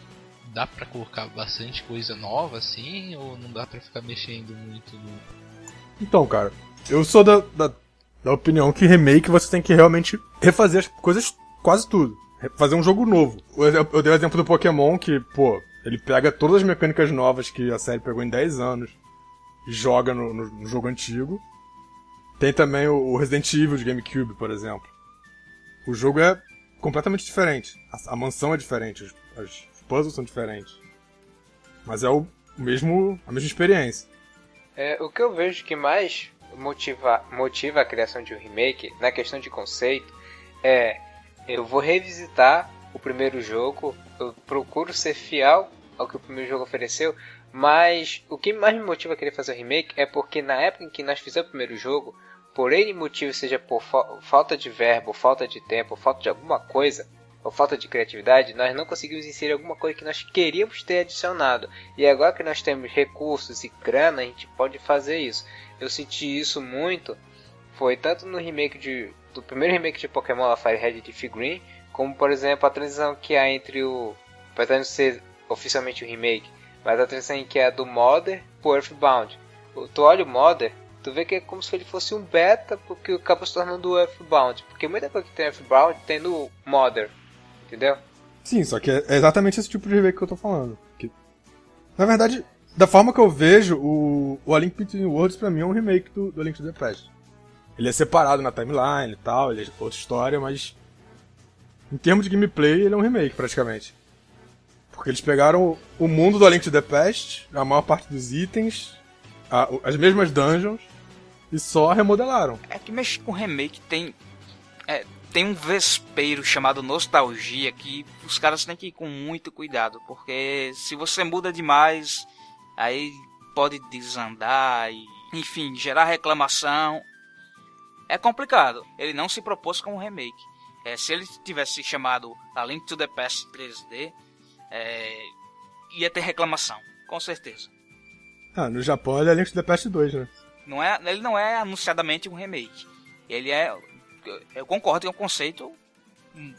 dá pra colocar bastante coisa nova assim? Ou não dá pra ficar mexendo muito no. Então, cara, eu sou da, da, da opinião que remake você tem que realmente refazer as coisas quase tudo. Fazer um jogo novo. Eu dei o exemplo do Pokémon que, pô, ele pega todas as mecânicas novas que a série pegou em 10 anos e joga no, no, no jogo antigo tem também o Resident Evil de GameCube, por exemplo. O jogo é completamente diferente. A, a mansão é diferente, os, os, puzzles são diferentes. Mas é o mesmo, a mesma experiência. É, o que eu vejo que mais motiva, motiva a criação de um remake, na questão de conceito, é eu vou revisitar o primeiro jogo, eu procuro ser fiel ao que o primeiro jogo ofereceu, mas o que mais me motiva a querer fazer o remake é porque na época em que nós fizemos o primeiro jogo, por N motivo, seja por fa falta de verbo, falta de tempo, falta de alguma coisa, ou falta de criatividade, nós não conseguimos inserir alguma coisa que nós queríamos ter adicionado. E agora que nós temos recursos e grana, a gente pode fazer isso. Eu senti isso muito, foi tanto no remake de, do primeiro remake de Pokémon Fire Red Leaf Green, como por exemplo a transição que há entre o, apesar de ser oficialmente o remake, mas a transição que é do Modder pro Earthbound. Tu olha o Modder, tu vê que é como se ele fosse um beta, porque acaba se tornando o Earthbound. Porque muita coisa que tem Earthbound tem no Modder, entendeu? Sim, só que é exatamente esse tipo de remake que eu tô falando. Que, na verdade, da forma que eu vejo, o, o A Link Between Worlds pra mim é um remake do, do A Link to the Past. Ele é separado na timeline e tal, ele é outra história, mas em termos de gameplay ele é um remake praticamente. Porque eles pegaram o mundo do A Link to the Past, a maior parte dos itens, a, as mesmas dungeons, e só remodelaram. É que mexer com remake tem. É, tem um vespeiro chamado nostalgia que os caras têm que ir com muito cuidado, porque se você muda demais, aí pode desandar e, enfim, gerar reclamação. É complicado. Ele não se propôs com um remake. É, se ele tivesse chamado A Link to the Past 3D, é, ia ter reclamação, com certeza. Ah, no Japão ele é Link to the Past 2, né? Não é, ele não é anunciadamente um remake. Ele é. Eu concordo que é um conceito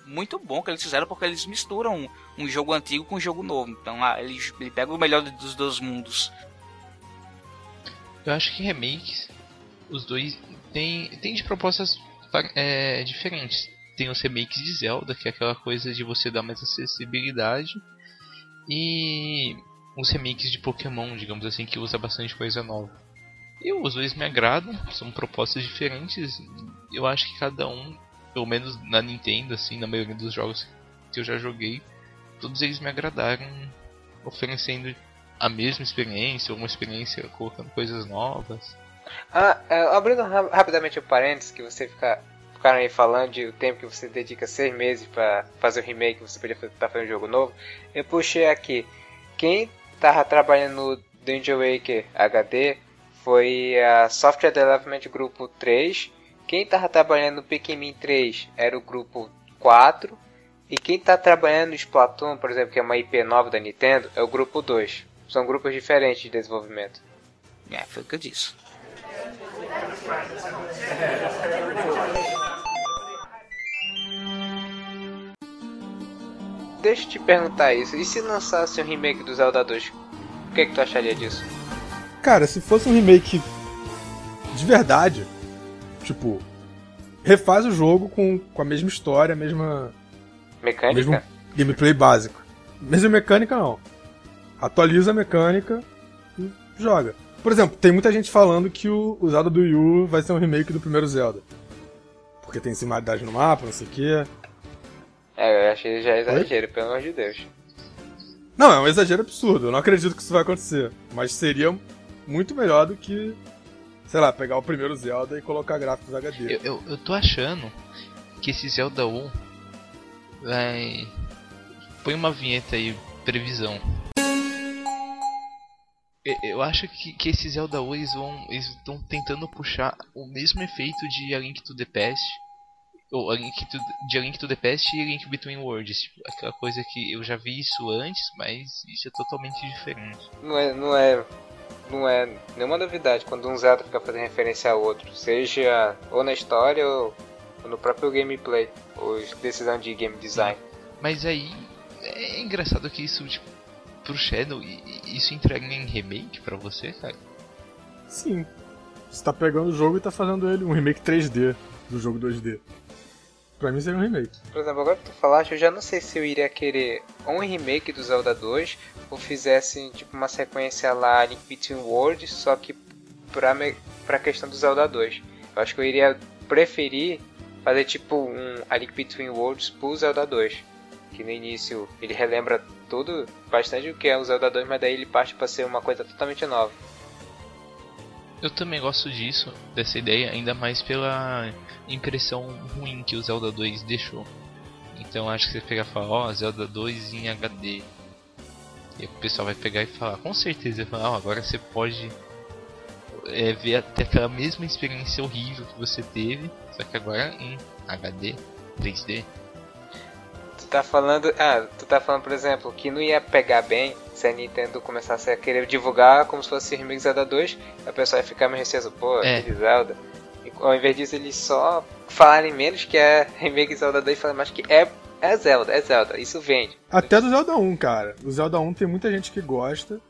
muito bom que eles fizeram porque eles misturam um jogo antigo com um jogo novo. Então ah, ele, ele pega o melhor dos dois mundos. Eu acho que remakes, os dois tem, tem de propostas é, diferentes. Tem os remakes de Zelda, que é aquela coisa de você dar mais acessibilidade. E os remakes de Pokémon, digamos assim, que usa bastante coisa nova. E os dois me agradam, são propostas diferentes. Eu acho que cada um, pelo menos na Nintendo, assim, na maioria dos jogos que eu já joguei, todos eles me agradaram, oferecendo a mesma experiência, ou uma experiência colocando coisas novas. Ah, é, abrindo rapidamente o parênteses, que você fica, ficaram aí falando de o tempo que você dedica seis meses para fazer o remake, você podia estar tá fazendo um jogo novo. Eu puxei aqui. Quem estava trabalhando no Dungeon Waker HD foi a Software Development Grupo 3, quem tava trabalhando no Pikmin 3 era o grupo 4. E quem tá trabalhando no Splatoon, por exemplo, que é uma IP nova da Nintendo, é o grupo 2. São grupos diferentes de desenvolvimento. É, foi o que eu disse. Deixa eu te perguntar isso. E se lançasse um remake do Zelda 2? O que, é que tu acharia disso? Cara, se fosse um remake de verdade, tipo, refaz o jogo com, com a mesma história, a mesma. Mecânica? Mesmo gameplay básico. Mesma mecânica não. Atualiza a mecânica e joga. Por exemplo, tem muita gente falando que o, o Zelda do Wii U vai ser um remake do primeiro Zelda. Porque tem similaridade no mapa, não sei o quê. É, eu achei já exagero, Oi? pelo amor de Deus. Não, é um exagero absurdo. Eu não acredito que isso vai acontecer. Mas seria muito melhor do que, sei lá, pegar o primeiro Zelda e colocar gráficos HD. Eu, eu, eu tô achando que esse Zelda 1 vai. Põe uma vinheta aí, previsão. Eu acho que, que esses Zelda 1 eles vão. Eles estão tentando puxar o mesmo efeito de A Link to the Past ou a Link to, de A Link to the Past e Link Between Worlds. Tipo, aquela coisa que eu já vi isso antes, mas isso é totalmente diferente. Não é, não é, não é nenhuma novidade quando um Zelda fica fazendo referência ao outro, seja ou na história ou, no próprio gameplay, ou decisão de game design. Mas aí é engraçado que isso, tipo, pro Shadow, isso entrega em remake pra você, cara? Sim. Você tá pegando o jogo e tá fazendo ele um remake 3D do jogo 2D. Pra mim seria um remake. Por exemplo, agora que tu falaste, eu já não sei se eu iria querer um remake do Zelda 2 ou fizesse tipo uma sequência lá Link Between Worlds, só que pra, me... pra questão do Zelda 2. Eu acho que eu iria preferir fazer tipo um A Link Between Worlds pro Zelda 2. Que no início ele relembra tudo bastante o que é o Zelda 2, mas daí ele parte para ser uma coisa totalmente nova. Eu também gosto disso, dessa ideia, ainda mais pela impressão ruim que o Zelda 2 deixou. Então acho que você pega e fala, ó, oh, Zelda 2 em HD. E o pessoal vai pegar e falar, com certeza, vai falar, oh, agora você pode é, ver até aquela mesma experiência horrível que você teve, só que agora em HD, 3D. Tu tá falando, ah, tu tá falando, por exemplo, que não ia pegar bem se a Nintendo começasse a querer divulgar como se fosse remake Zelda 2, a pessoa ia ficar meio receosa, pô, é. Zelda. E, ao invés disso, eles só falarem menos que é remake Zelda 2 e falarem mais que é, é Zelda, é Zelda, isso vende. Até do Zelda 1, cara. O Zelda 1 tem muita gente que gosta,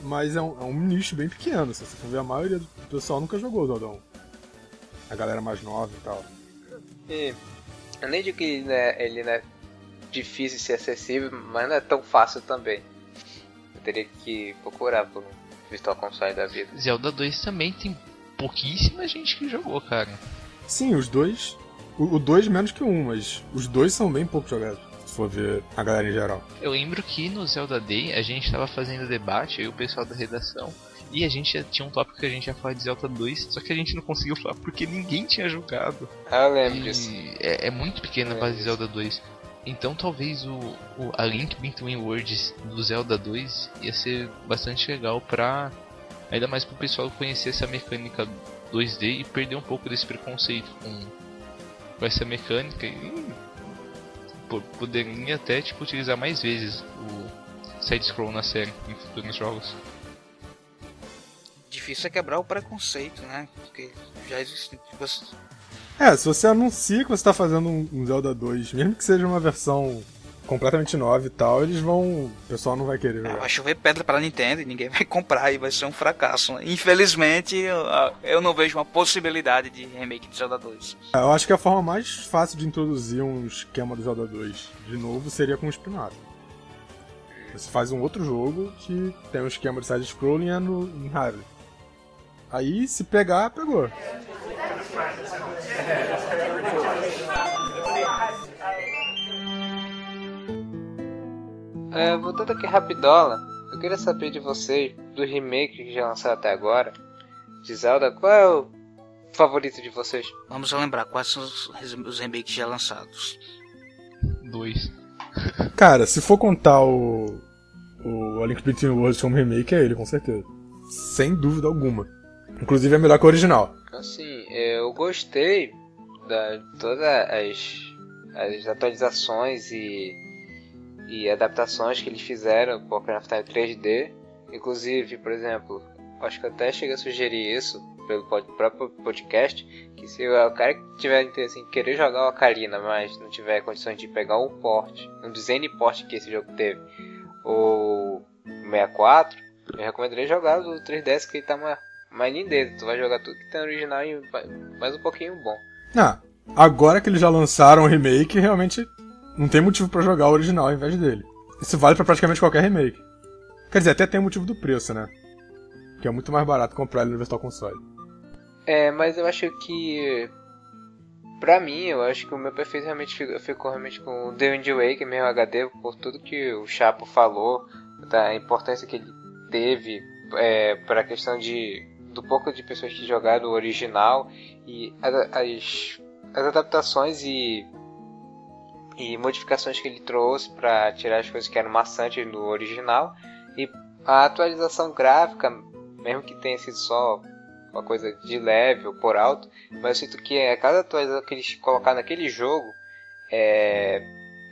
mas é um, é um nicho bem pequeno. Se você for ver, a maioria do pessoal nunca jogou o Zelda 1. A galera mais nova e tal. E eu nem digo que né, ele é difícil de ser acessível, mas não é tão fácil também teria que procurar por um Virtual Console da vida. Zelda 2 também tem pouquíssima gente que jogou, cara. Sim, os dois. O 2 menos que um, mas os dois são bem pouco jogados. Se for ver a galera em geral. Eu lembro que no Zelda Day a gente estava fazendo debate, aí o pessoal da redação. E a gente tinha um tópico que a gente ia falar de Zelda 2, só que a gente não conseguiu falar porque ninguém tinha jogado. Ah, eu lembro disso. É, é, muito pequena a base de Zelda 2. Então talvez o, o, a Link Between Worlds do Zelda 2 ia ser bastante legal pra. Ainda mais pro pessoal conhecer essa mecânica 2D e perder um pouco desse preconceito com, com essa mecânica e poderia até tipo, utilizar mais vezes o side-scroll na série em futuros jogos. Difícil é quebrar o preconceito, né? Porque já existe. Tipo, é, se você anuncia que você tá fazendo um Zelda 2, mesmo que seja uma versão completamente nova e tal, eles vão. O pessoal não vai querer jogar. vai chover pedra pra Nintendo e ninguém vai comprar e vai ser um fracasso. Infelizmente, eu, não vejo uma possibilidade de remake de Zelda 2. É, eu acho que a forma mais fácil de introduzir um esquema do Zelda 2 de novo seria com o spin-off. Você faz um outro jogo que tem um esquema de side-scrolling é no, em Hyrule. Aí, se pegar, pegou. É, voltando aqui rapidola, eu queria saber de vocês, do remake que já lançaram até agora, de Zelda, qual é o favorito de vocês? Vamos lembrar, quais são os, os remakes já lançados? Dois. Cara, se for contar o, o A Link Between Worlds como remake, é ele, com certeza. Sem dúvida alguma. Inclusive é melhor que o original. Assim, eu gostei, da todas as, as atualizações e, e adaptações que eles fizeram para o Ocarina of Time 3D. Inclusive, por exemplo, acho que até cheguei a sugerir isso pelo próprio podcast, que se o cara que tiver interesse em querer jogar o Ocarina, mas não tiver condições de pegar um port, um design port que esse jogo teve, ou 64, eu recomendaria jogar o 3DS que ele tá mais, mais lindeza. Tu vai jogar tudo que tem original e mais um pouquinho bom. Ah, agora que eles já lançaram o remake, realmente não tem motivo para jogar o original ao invés dele. Isso vale para praticamente qualquer remake. Quer dizer, até tem o motivo do preço, né? Que é muito mais barato comprar ele no Virtual Console. É, mas eu acho que. Pra mim, eu acho que o meu perfeito realmente ficou, ficou realmente com o The Wind Waker, meu HD, por tudo que o Chapo falou, da importância que ele teve é, para a questão de do pouco de pessoas que jogaram o original e as, as, adaptações e, e modificações que ele trouxe para tirar as coisas que eram maçantes no original e a atualização gráfica, mesmo que tenha sido só uma coisa de leve ou por alto, mas eu sinto que a cada atualização que eles colocaram naquele jogo é,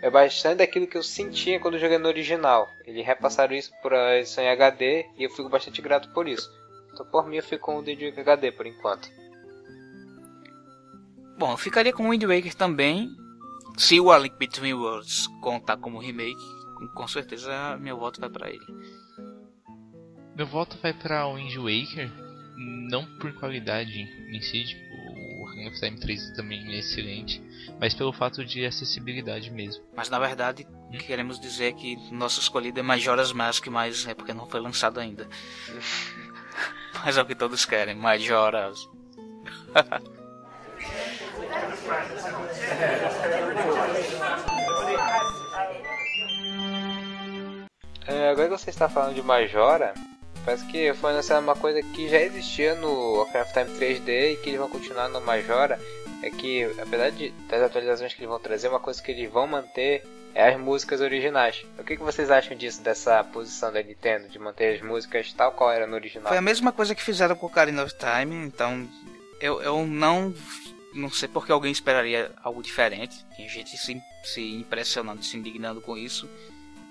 é bastante daquilo que eu sentia quando joguei no original. Eles repassaram isso para edição em HD e eu fico bastante grato por isso. Então por mim eu fico com o Wind Waker HD por enquanto. Bom, eu ficaria com o Wind Waker também. Se o A Link Between Worlds contar como remake, com certeza meu voto vai para ele. Meu voto vai para o Wind Waker, não por qualidade em si, tipo, o Ocarina of Time 3 também é excelente, mas pelo fato de acessibilidade mesmo. Mas na verdade, hum? queremos dizer que nosso escolhido é Majora's Mask, mas é porque não foi lançado ainda. mas é o que todos querem, Majora's. é, agora que você está falando de Majora, Parece que foi anunciado uma coisa que já existia no of Time 3D e que eles vão continuar no Majora. É que, apesar de, das atualizações que eles vão trazer, uma coisa que eles vão manter é as músicas originais. O que, que vocês acham disso, dessa posição da Nintendo, de manter as músicas tal qual era no original? Foi a mesma coisa que fizeram com o Ocarina of Time, então eu, eu não não sei porque alguém esperaria algo diferente. Tinha gente se, se impressionando, se indignando com isso.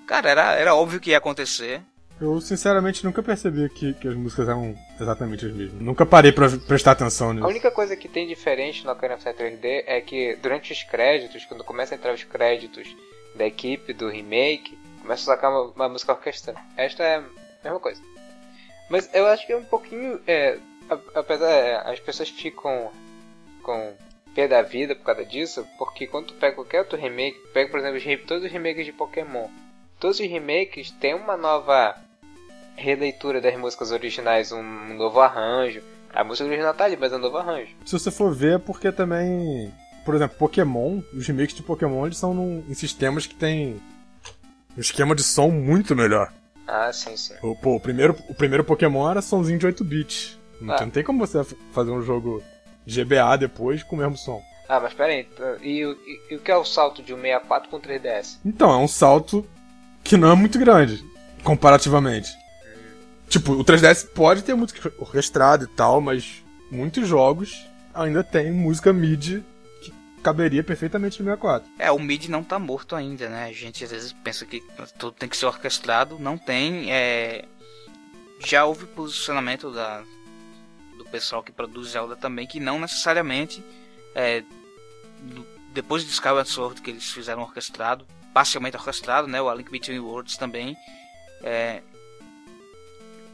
Cara, era, era óbvio que ia acontecer. Eu sinceramente nunca percebi que, que as músicas eram exatamente as mesmas. Nunca parei pra prestar atenção nisso. A única coisa que tem diferente no Ocarina of Time 3D é que durante os créditos, quando começa a entrar os créditos da equipe do remake, começa a sacar uma, uma música orquestrada. Esta é a mesma coisa. Mas eu acho que é um pouquinho. É, apesar. É, as pessoas ficam com pé da vida por causa disso, porque quando tu pega qualquer outro remake, pega por exemplo todos os remakes de Pokémon todos os remakes têm uma nova releitura das músicas originais, um novo arranjo. A música original tá ali, mas é um novo arranjo. Se você for ver, é porque também. Por exemplo, Pokémon, os remakes de Pokémon eles são num, em sistemas que tem um esquema de som muito melhor. Ah, sim, sim. O, pô, o, primeiro, o primeiro Pokémon era somzinho de 8 bits. Não, ah. não tem como você fazer um jogo GBA depois com o mesmo som. Ah, mas pera aí. E, e, e o que é o salto de um 64 com 3DS? Então, é um salto que não é muito grande, comparativamente. Tipo, o 3DS pode ter música orquestrada e tal, mas muitos jogos ainda tem música MIDI que caberia perfeitamente no 64. É, o MIDI não tá morto ainda, né? A gente às vezes pensa que tudo tem que ser orquestrado, não tem. É... Já houve posicionamento da... do pessoal que produz Zelda também, que não necessariamente, é... depois de Skyward Sword que eles fizeram orquestrado, parcialmente orquestrado, né? O A Link Between Worlds também. É,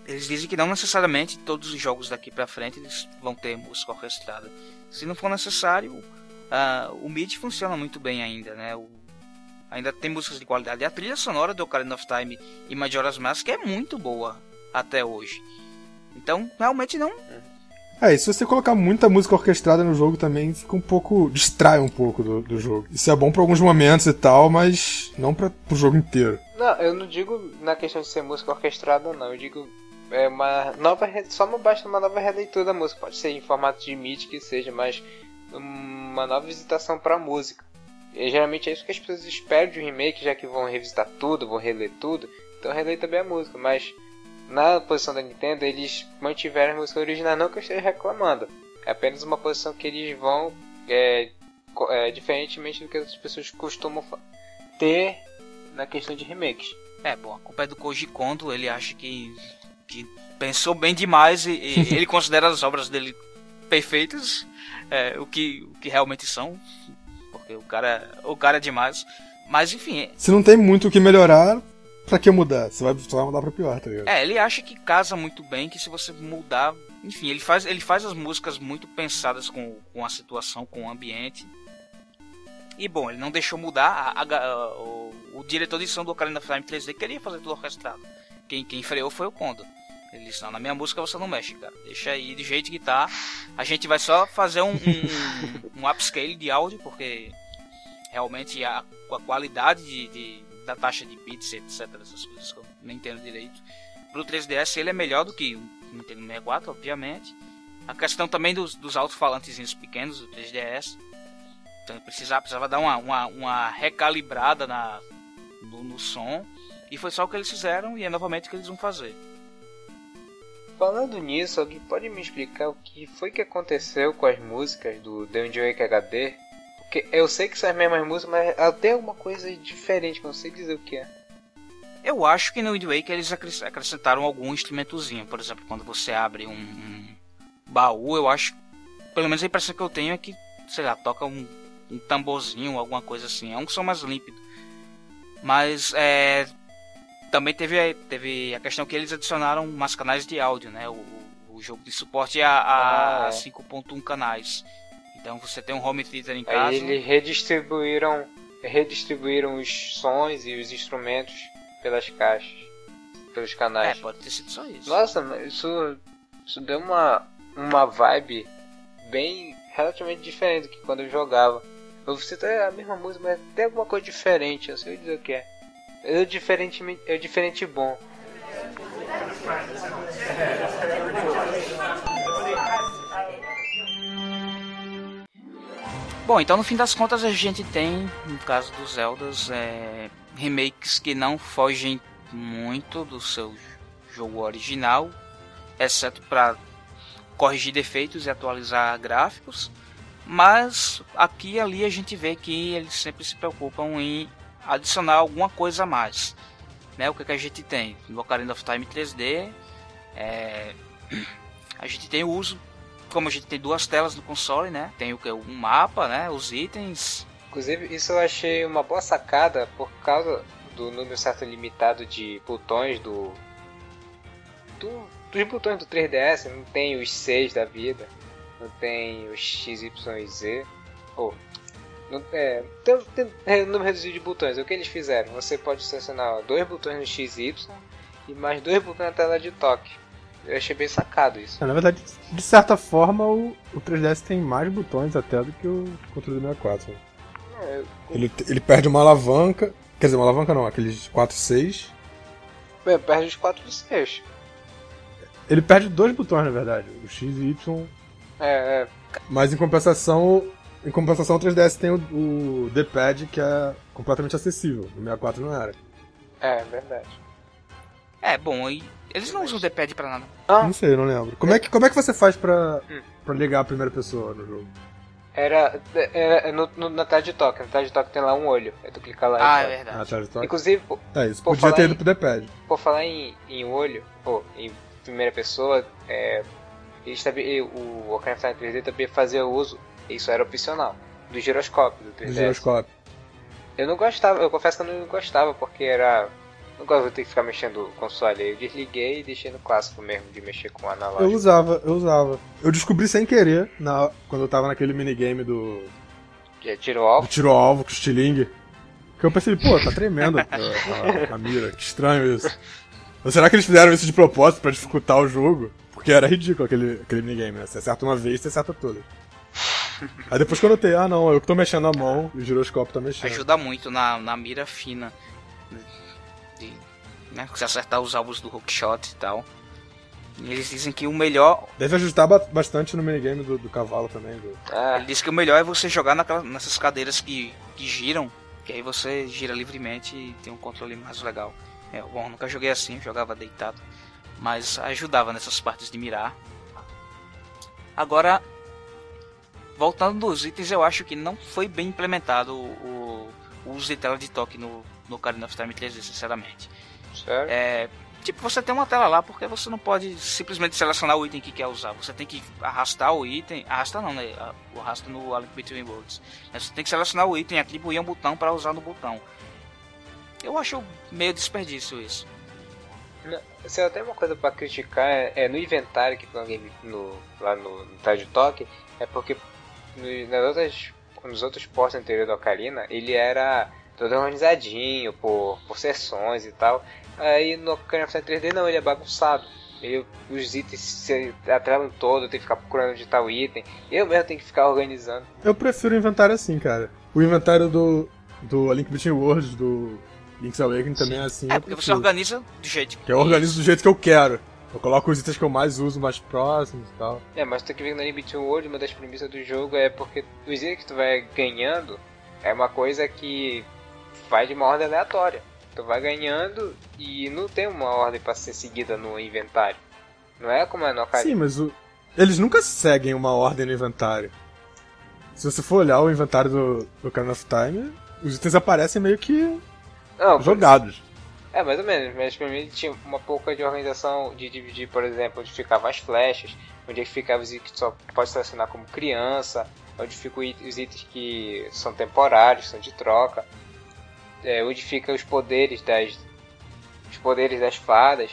eles dizem que não necessariamente todos os jogos daqui para frente eles vão ter música orquestrada. Se não for necessário, uh, o MIDI funciona muito bem ainda, né? O, ainda tem músicas de qualidade. A trilha sonora do Ocarina of Time e Majora's Mask é muito boa até hoje. Então, realmente não é, e se você colocar muita música orquestrada no jogo também, fica um pouco. distrai um pouco do, do jogo. Isso é bom para alguns momentos e tal, mas não para pro jogo inteiro. Não, eu não digo na questão de ser música orquestrada, não. Eu digo é uma nova só basta uma nova releitura da música pode ser em formato de MIDI que seja mas uma nova visitação para música e geralmente é isso que as pessoas esperam de um remake já que vão revisitar tudo vão reler tudo então relei também a música mas na posição da Nintendo, eles mantiveram a música original, não que eu esteja reclamando. É apenas uma posição que eles vão é, É, diferentemente do que as pessoas costumam ter na questão de remakes. É, bom, a culpa é do Koji Kondo, ele acha que, que pensou bem demais e, e ele considera as obras dele perfeitas, é, o, que, o que realmente são, porque o cara, o cara é demais. Mas enfim. É Se não tem muito o que melhorar, pra que mudar? Você vai, você vai mudar pra pior, tá ligado? É, ele acha que casa muito bem, que se você mudar. Enfim, ele faz, ele faz as músicas muito pensadas com, com a situação, com o ambiente. E bom, ele não deixou mudar. A, a, a, o, o, diretor de som do Ocarina of Time 3D queria fazer tudo orquestrado. Quem, quem freou foi o Kondo. Ele disse: Não, na minha música você não mexe, cara. Deixa aí do jeito que tá. A gente vai só fazer um, um, um upscale de áudio, porque realmente a, a qualidade de, de, da taxa de bits, etc. Essas coisas que eu nem entendo direito. Pro 3DS ele é melhor do que o Nintendo 64, obviamente. A questão também dos, dos alto-falantezinhos pequenos do 3DS. Então precisava, precisava dar uma, uma, uma recalibrada na, no, no, som. E foi só o que eles fizeram e é novamente o que eles vão fazer. Falando nisso, alguém pode me explicar o que foi que aconteceu com as músicas do The Wind Waker HD? Porque eu sei que são as mesmas músicas, mas até alguma coisa diferente, não sei dizer o que é. Eu acho que no Wind Waker eles acrescentaram algum instrumentozinho. Por exemplo, quando você abre um, um baú, eu acho. Pelo menos a impressão que eu tenho é que, sei lá, toca um, um tamborzinho, alguma coisa assim. É um som mais límpido. Mas é, também teve, teve a questão que eles adicionaram mais canais de áudio, né? O, o jogo de suporte a, a, ah, é. 5.1 canais. Então você tem um home theater em casa. Aí eles redistribuíram, redistribuíram os sons e os instrumentos pelas caixas, pelos canais. É, pode ter sido só isso. Nossa, isso, isso deu uma, uma vibe bem relativamente diferente do que quando eu jogava. Você tá a mesma música, mas tem alguma coisa diferente, eu sei dizer o que é. É diferente, é diferente bom. Bom, então no fim das contas a gente tem, no caso dos Zeldas, é, remakes que não fogem muito do seu jogo original, exceto para corrigir defeitos e atualizar gráficos. Mas aqui e ali a gente vê que eles sempre se preocupam em adicionar alguma coisa a mais. Né? O que, que a gente tem? No Ocarina of Time 3D, é... a gente tem o uso como a gente tem duas telas no console, né? Tem o que um mapa, né? Os itens. Inclusive, isso eu achei uma boa sacada por causa do número certo limitado de botões do, do dos botões do 3DS, não tem os 6 da vida, não tem os X, Y Z. Ou, é, tem, tem é, número reduzido de botões. O que eles fizeram? Você pode selecionar dois botões no X e Y e mais dois botões na tela de toque. Eu achei bem sacado isso. É, na verdade, de certa forma, o, o 3DS tem mais botões até do que o controle do 64. É, ele, ele perde uma alavanca. Quer dizer, uma alavanca não, aqueles 4 6. É, perde os 4 e 6. Ele perde dois botões, na verdade, o X e Y. É, é. Mas em compensação, em compensação o 3DS tem o, o D-pad que é completamente acessível. No 64 não era. É, verdade. É, bom, e eles não usam o D-pad pra nada. Ah. Não sei, não lembro. Como é que, como é que você faz pra, hum. pra ligar a primeira pessoa no jogo? Era, era no, no, na tela de toque. Na tela de toque tem lá um olho. Aí tu clica lá Ah, é verdade. Na tela de toque? Inclusive, é, isso podia ter ido pro D-pad. Por falar em, em olho, pô, em primeira pessoa, é, eles também, o Ocarina of Time 3D também fazia uso, isso era opcional, do giroscópio do 3DS. Do giroscópio. Eu não gostava, eu confesso que eu não gostava, porque era não gosto de ter que ficar mexendo o console. Eu desliguei e deixei no clássico mesmo, de mexer com o analógico. Eu usava, eu usava. Eu descobri sem querer, na, quando eu tava naquele minigame do. É tiro alvo? Do tiro alvo, com o Stiling. Que eu pensei, pô, tá tremendo a, a, a, mira, que estranho isso. Ou será que eles fizeram isso de propósito pra dificultar o jogo? Porque era ridículo aquele, aquele minigame, né? Você acerta uma vez, você acerta todas. Aí depois que eu notei, ah não, eu que tô mexendo a mão e o giroscópio tá mexendo. Ajuda muito na, na mira fina né? Se acertar os alvos do hookshot e tal. E eles dizem que o melhor. Deve ajustar bastante no minigame do, do cavalo também. Do... Ah. Ele diz que o melhor é você jogar naquela, nessas cadeiras que, que giram, que aí você gira livremente e tem um controle mais legal. É, bom, nunca joguei assim, jogava deitado. Mas ajudava nessas partes de mirar. Agora, voltando dos itens, eu acho que não foi bem implementado o, o uso de tela de toque no, no Ocarina of Time 3D, sinceramente. Sério? É, tipo, você tem uma tela lá porque você não pode simplesmente selecionar o item que quer usar. Você tem que arrastar o item. Arrastar não, né? O arrasta no A Link Between Worlds. Você tem que selecionar o item e atribuir um botão para usar no botão. Eu acho meio desperdício isso. Se eu tenho uma coisa pra criticar é, é no inventário que tem no game, no, lá no, no Tide Talk, é porque nas outras, nos outros postos anteriores da Ocarina, ele era todo organizadinho por, por sessões e tal. Aí no Ocarina of Time 3D não, ele é bagunçado. Ele, os itens se atrelam todo, tem que ficar procurando onde tá o item. Eu mesmo tenho que ficar organizando. Eu prefiro o inventário assim, cara. O inventário do, do A Link Between Worlds, do Link's Awakening também é assim. É, eu porque você organiza do jeito Que eu organizo do jeito que eu quero. Eu coloco os itens que eu mais uso mais próximos e tal. É, mas tu tem que que na Limit World, uma das premissas do jogo é porque os itens que tu vai ganhando é uma coisa que vai de uma ordem aleatória. Tu vai ganhando e não tem uma ordem pra ser seguida no inventário. Não é como é no Sim, Ocarina. mas o... eles nunca seguem uma ordem no inventário. Se você for olhar o inventário do, do Ocarina of Time, os itens aparecem meio que Não, jogados. É, mais ou menos, mas pra mim tinha uma pouca de organização de dividir, por exemplo, onde ficavam as flechas, onde é que ficava os itens que só pode selecionar como criança, onde ficam os itens que são temporários, são de troca, é, onde ficam os poderes das. os poderes das fadas.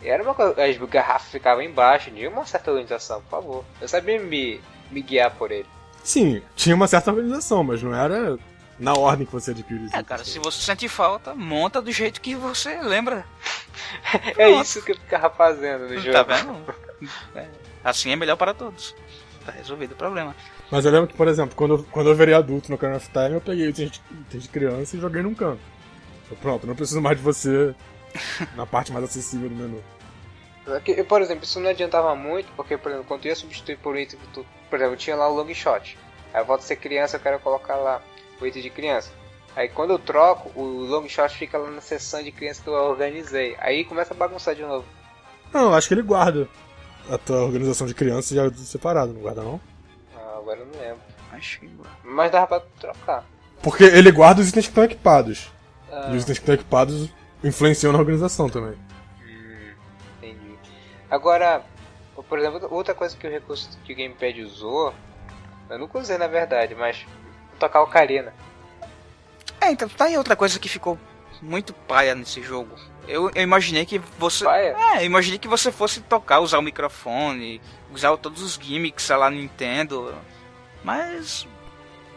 E era uma coisa, as garrafas ficavam embaixo, de uma certa organização, por favor. Eu sabia me, me guiar por ele. Sim, tinha uma certa organização, mas não era na ordem que você adquire os É, cara, se você sente falta, monta do jeito que você lembra. É isso que eu ficava fazendo no jogo. Tá vendo? É, assim é melhor para todos. Tá resolvido o problema. Mas eu lembro que, por exemplo, quando, eu- quando eu virei adulto no Ocarina of Time, eu peguei itens de, de criança e joguei num canto. Eu, pronto, não preciso mais de você na parte mais acessível do menu. Só que, Por exemplo, isso não adiantava muito, porque, por exemplo, quando tu ia substituir por um item que tu. Por exemplo, eu tinha lá o long shot. Aí eu volto a ser criança, eu quero colocar lá o item de criança. Aí quando eu troco, o long shot fica lá na seção de criança que eu organizei. Aí começa a bagunçar de novo. Não, eu acho que ele guarda a tua organização de criança já separado, não guarda não? Ah, agora eu não lembro. Acho que. Mas dava pra trocar. Porque ele guarda os itens que estão equipados. Ah, E os itens que estão equipados influenciam na organização também. hum, entendi. Agora, por exemplo, outra coisa que o recurso que o Gamepad usou, eu nunca usei na verdade, mas tocar ocarina. É, então tá aí outra coisa que ficou muito paia nesse jogo. Eu, eu imaginei que você. Paia? É, eu imaginei que você fosse tocar, usar o microfone, usar todos os gimmicks, lá, Nintendo. Mas.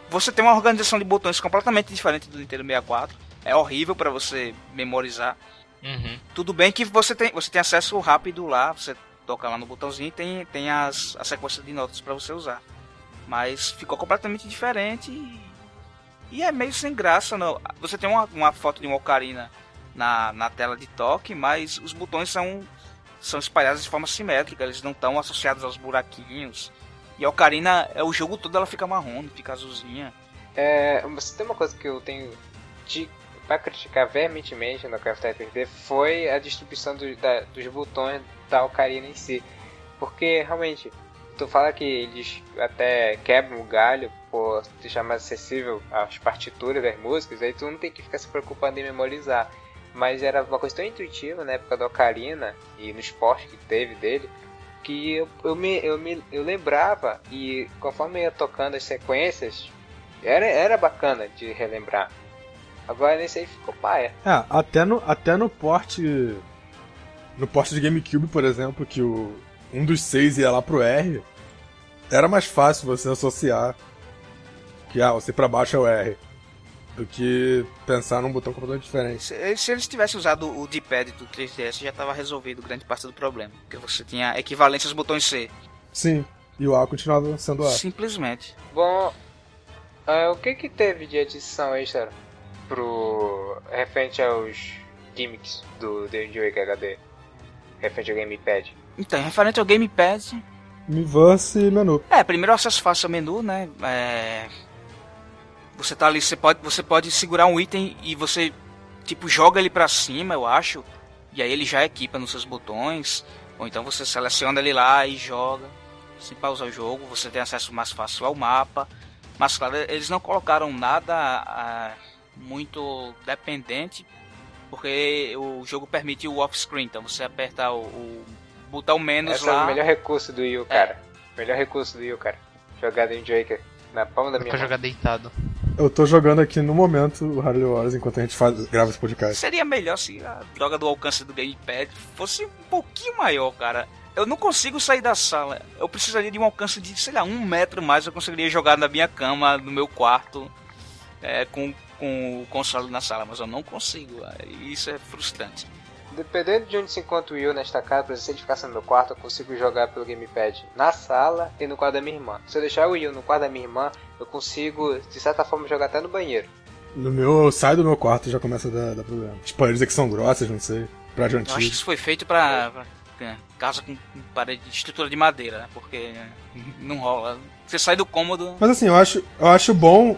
Você tem uma organização de botões completamente diferente do Nintendo 64. É horrível pra você memorizar. Uhum. Tudo bem que você tem, você tem acesso rápido lá, você toca lá no botãozinho e tem, tem as, a sequência de notas pra você usar. Mas ficou completamente diferente e, e é meio sem graça. Não. Você tem uma, uma foto de uma ocarina na, na tela de toque, mas os botões são, são espalhados de forma simétrica, eles não estão associados aos buraquinhos. E a ocarina, é, o jogo todo ela fica marrom, fica azulzinha. É, tem uma coisa que eu tenho de para criticar veementemente no Craft 3D foi a distribuição do- da- dos botões da Ocarina em si. Porque realmente, tu fala que eles até quebram o galho por deixar mais acessível as partituras das músicas, aí tu não tem que ficar se preocupando em memorizar. Mas era uma coisa tão intuitiva na época da Ocarina e no esporte que teve dele, que eu, eu, me, eu, me, eu lembrava e conforme eu ia tocando as sequências, era, era bacana de relembrar. Agora nesse aí ficou paia. É, até no, até no porte. No porte de GameCube, por exemplo, que o, um dos seis ia lá pro R, era mais fácil você associar que ah, você pra baixo é o R. Do que pensar num botão completamente diferente. Se, se eles tivessem usado o D-pad do 3DS, já estava resolvido grande parte do problema. Porque você tinha equivalência aos botões C. Sim, e o A continuava sendo A. Simplesmente. Bom, ah, o que que teve de edição extra pro referente aos gimmicks do The Wind Waker HD? Referente ao Gamepad. Então, referente ao Gamepad, Miiverse e menu. É, primeiro acesso fácil ao menu, né? É... Você tá ali, você pode, você pode segurar um item e você tipo joga ele pra cima, eu acho, e aí ele já equipa nos seus botões, ou então você seleciona ele lá e joga. Você pausa o jogo, você tem acesso mais fácil ao mapa. Mas claro, eles não colocaram nada ah, muito dependente, porque o jogo permite o off-screen, então você aperta o, o botão menos Esse lá. é o melhor recurso do Yu, cara. Melhor recurso do Yu, cara. Jogar Wind Waker na palma da minha pra jogar deitado. Eu tô jogando aqui no momento o Harley Wars enquanto a gente faz, grava esse podcast. Seria melhor se a droga do alcance do gamepad fosse um pouquinho maior, cara. Eu não consigo sair da sala. Eu precisaria de um alcance de, sei lá, um metro mais. Eu conseguiria jogar na minha cama, no meu quarto, é, com, com o console na sala. Mas eu não consigo. e Isso é frustrante. Dependendo de onde se encontra o Yu nesta casa, por exemplo, se ele ficasse no meu quarto, eu consigo jogar pelo gamepad na sala e no quarto da minha irmã. Se eu deixar o Yu no quarto da minha irmã, eu consigo, de certa forma, jogar até no banheiro. No meu, eu saio do meu quarto e já começa a dar, dar problema. As paredes aqui são grossas, não sei. Prédio Eu acho que isso foi feito pra, pra- é, casa com com parede de estrutura de madeira, né? Porque é, não rola. Você sai do cômodo. Mas assim, eu acho, eu acho bom,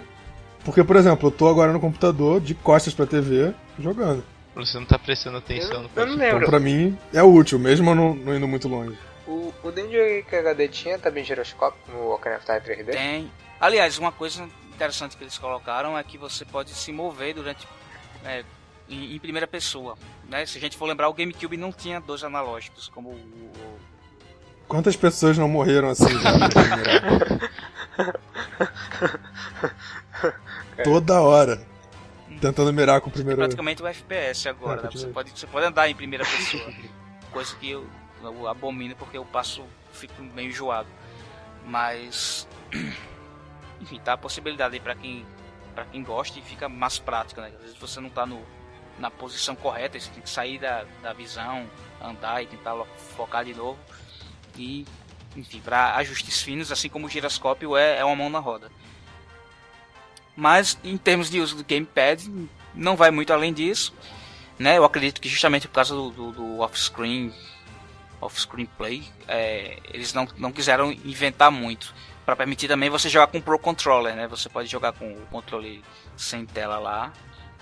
porque, por exemplo, eu tô agora no computador, de costas pra TV, jogando. Você não tá prestando atenção no Eu não podcast. Então lembro. pra mim é útil, mesmo eu não, não indo muito longe. O, o Danger que HD tinha também giroscópio no Ocarina of Time 3D? Tem. Aliás, uma coisa interessante que eles colocaram é que você pode se mover durante. é, em, em primeira pessoa. Né? Se a gente for lembrar, o GameCube não tinha dois analógicos, como o. o- Quantas pessoas não morreram assim mirar? Toda hora. Tentando mirar com o é primeiro. praticamente o FPS agora. É, né? Você, pode, você pode andar em primeira pessoa. coisa que eu, eu abomino porque eu passo. fico meio enjoado. Mas. Enfim, tá a possibilidade aí pra quem, pra quem gosta e fica mais prática, né? Às vezes você não tá no, na posição correta, você tem que sair da, da visão, andar e tentar focar de novo. E, enfim, para ajustes finos, assim como o giroscópio é, é uma mão na roda. Mas em termos de uso do gamepad, não vai muito além disso. Né? Eu acredito que justamente por causa do, do, do off-screen off-screen play, é, eles não, não quiseram inventar muito. Para permitir também você jogar com o Pro Controller, né? Você pode jogar com o controle sem tela lá.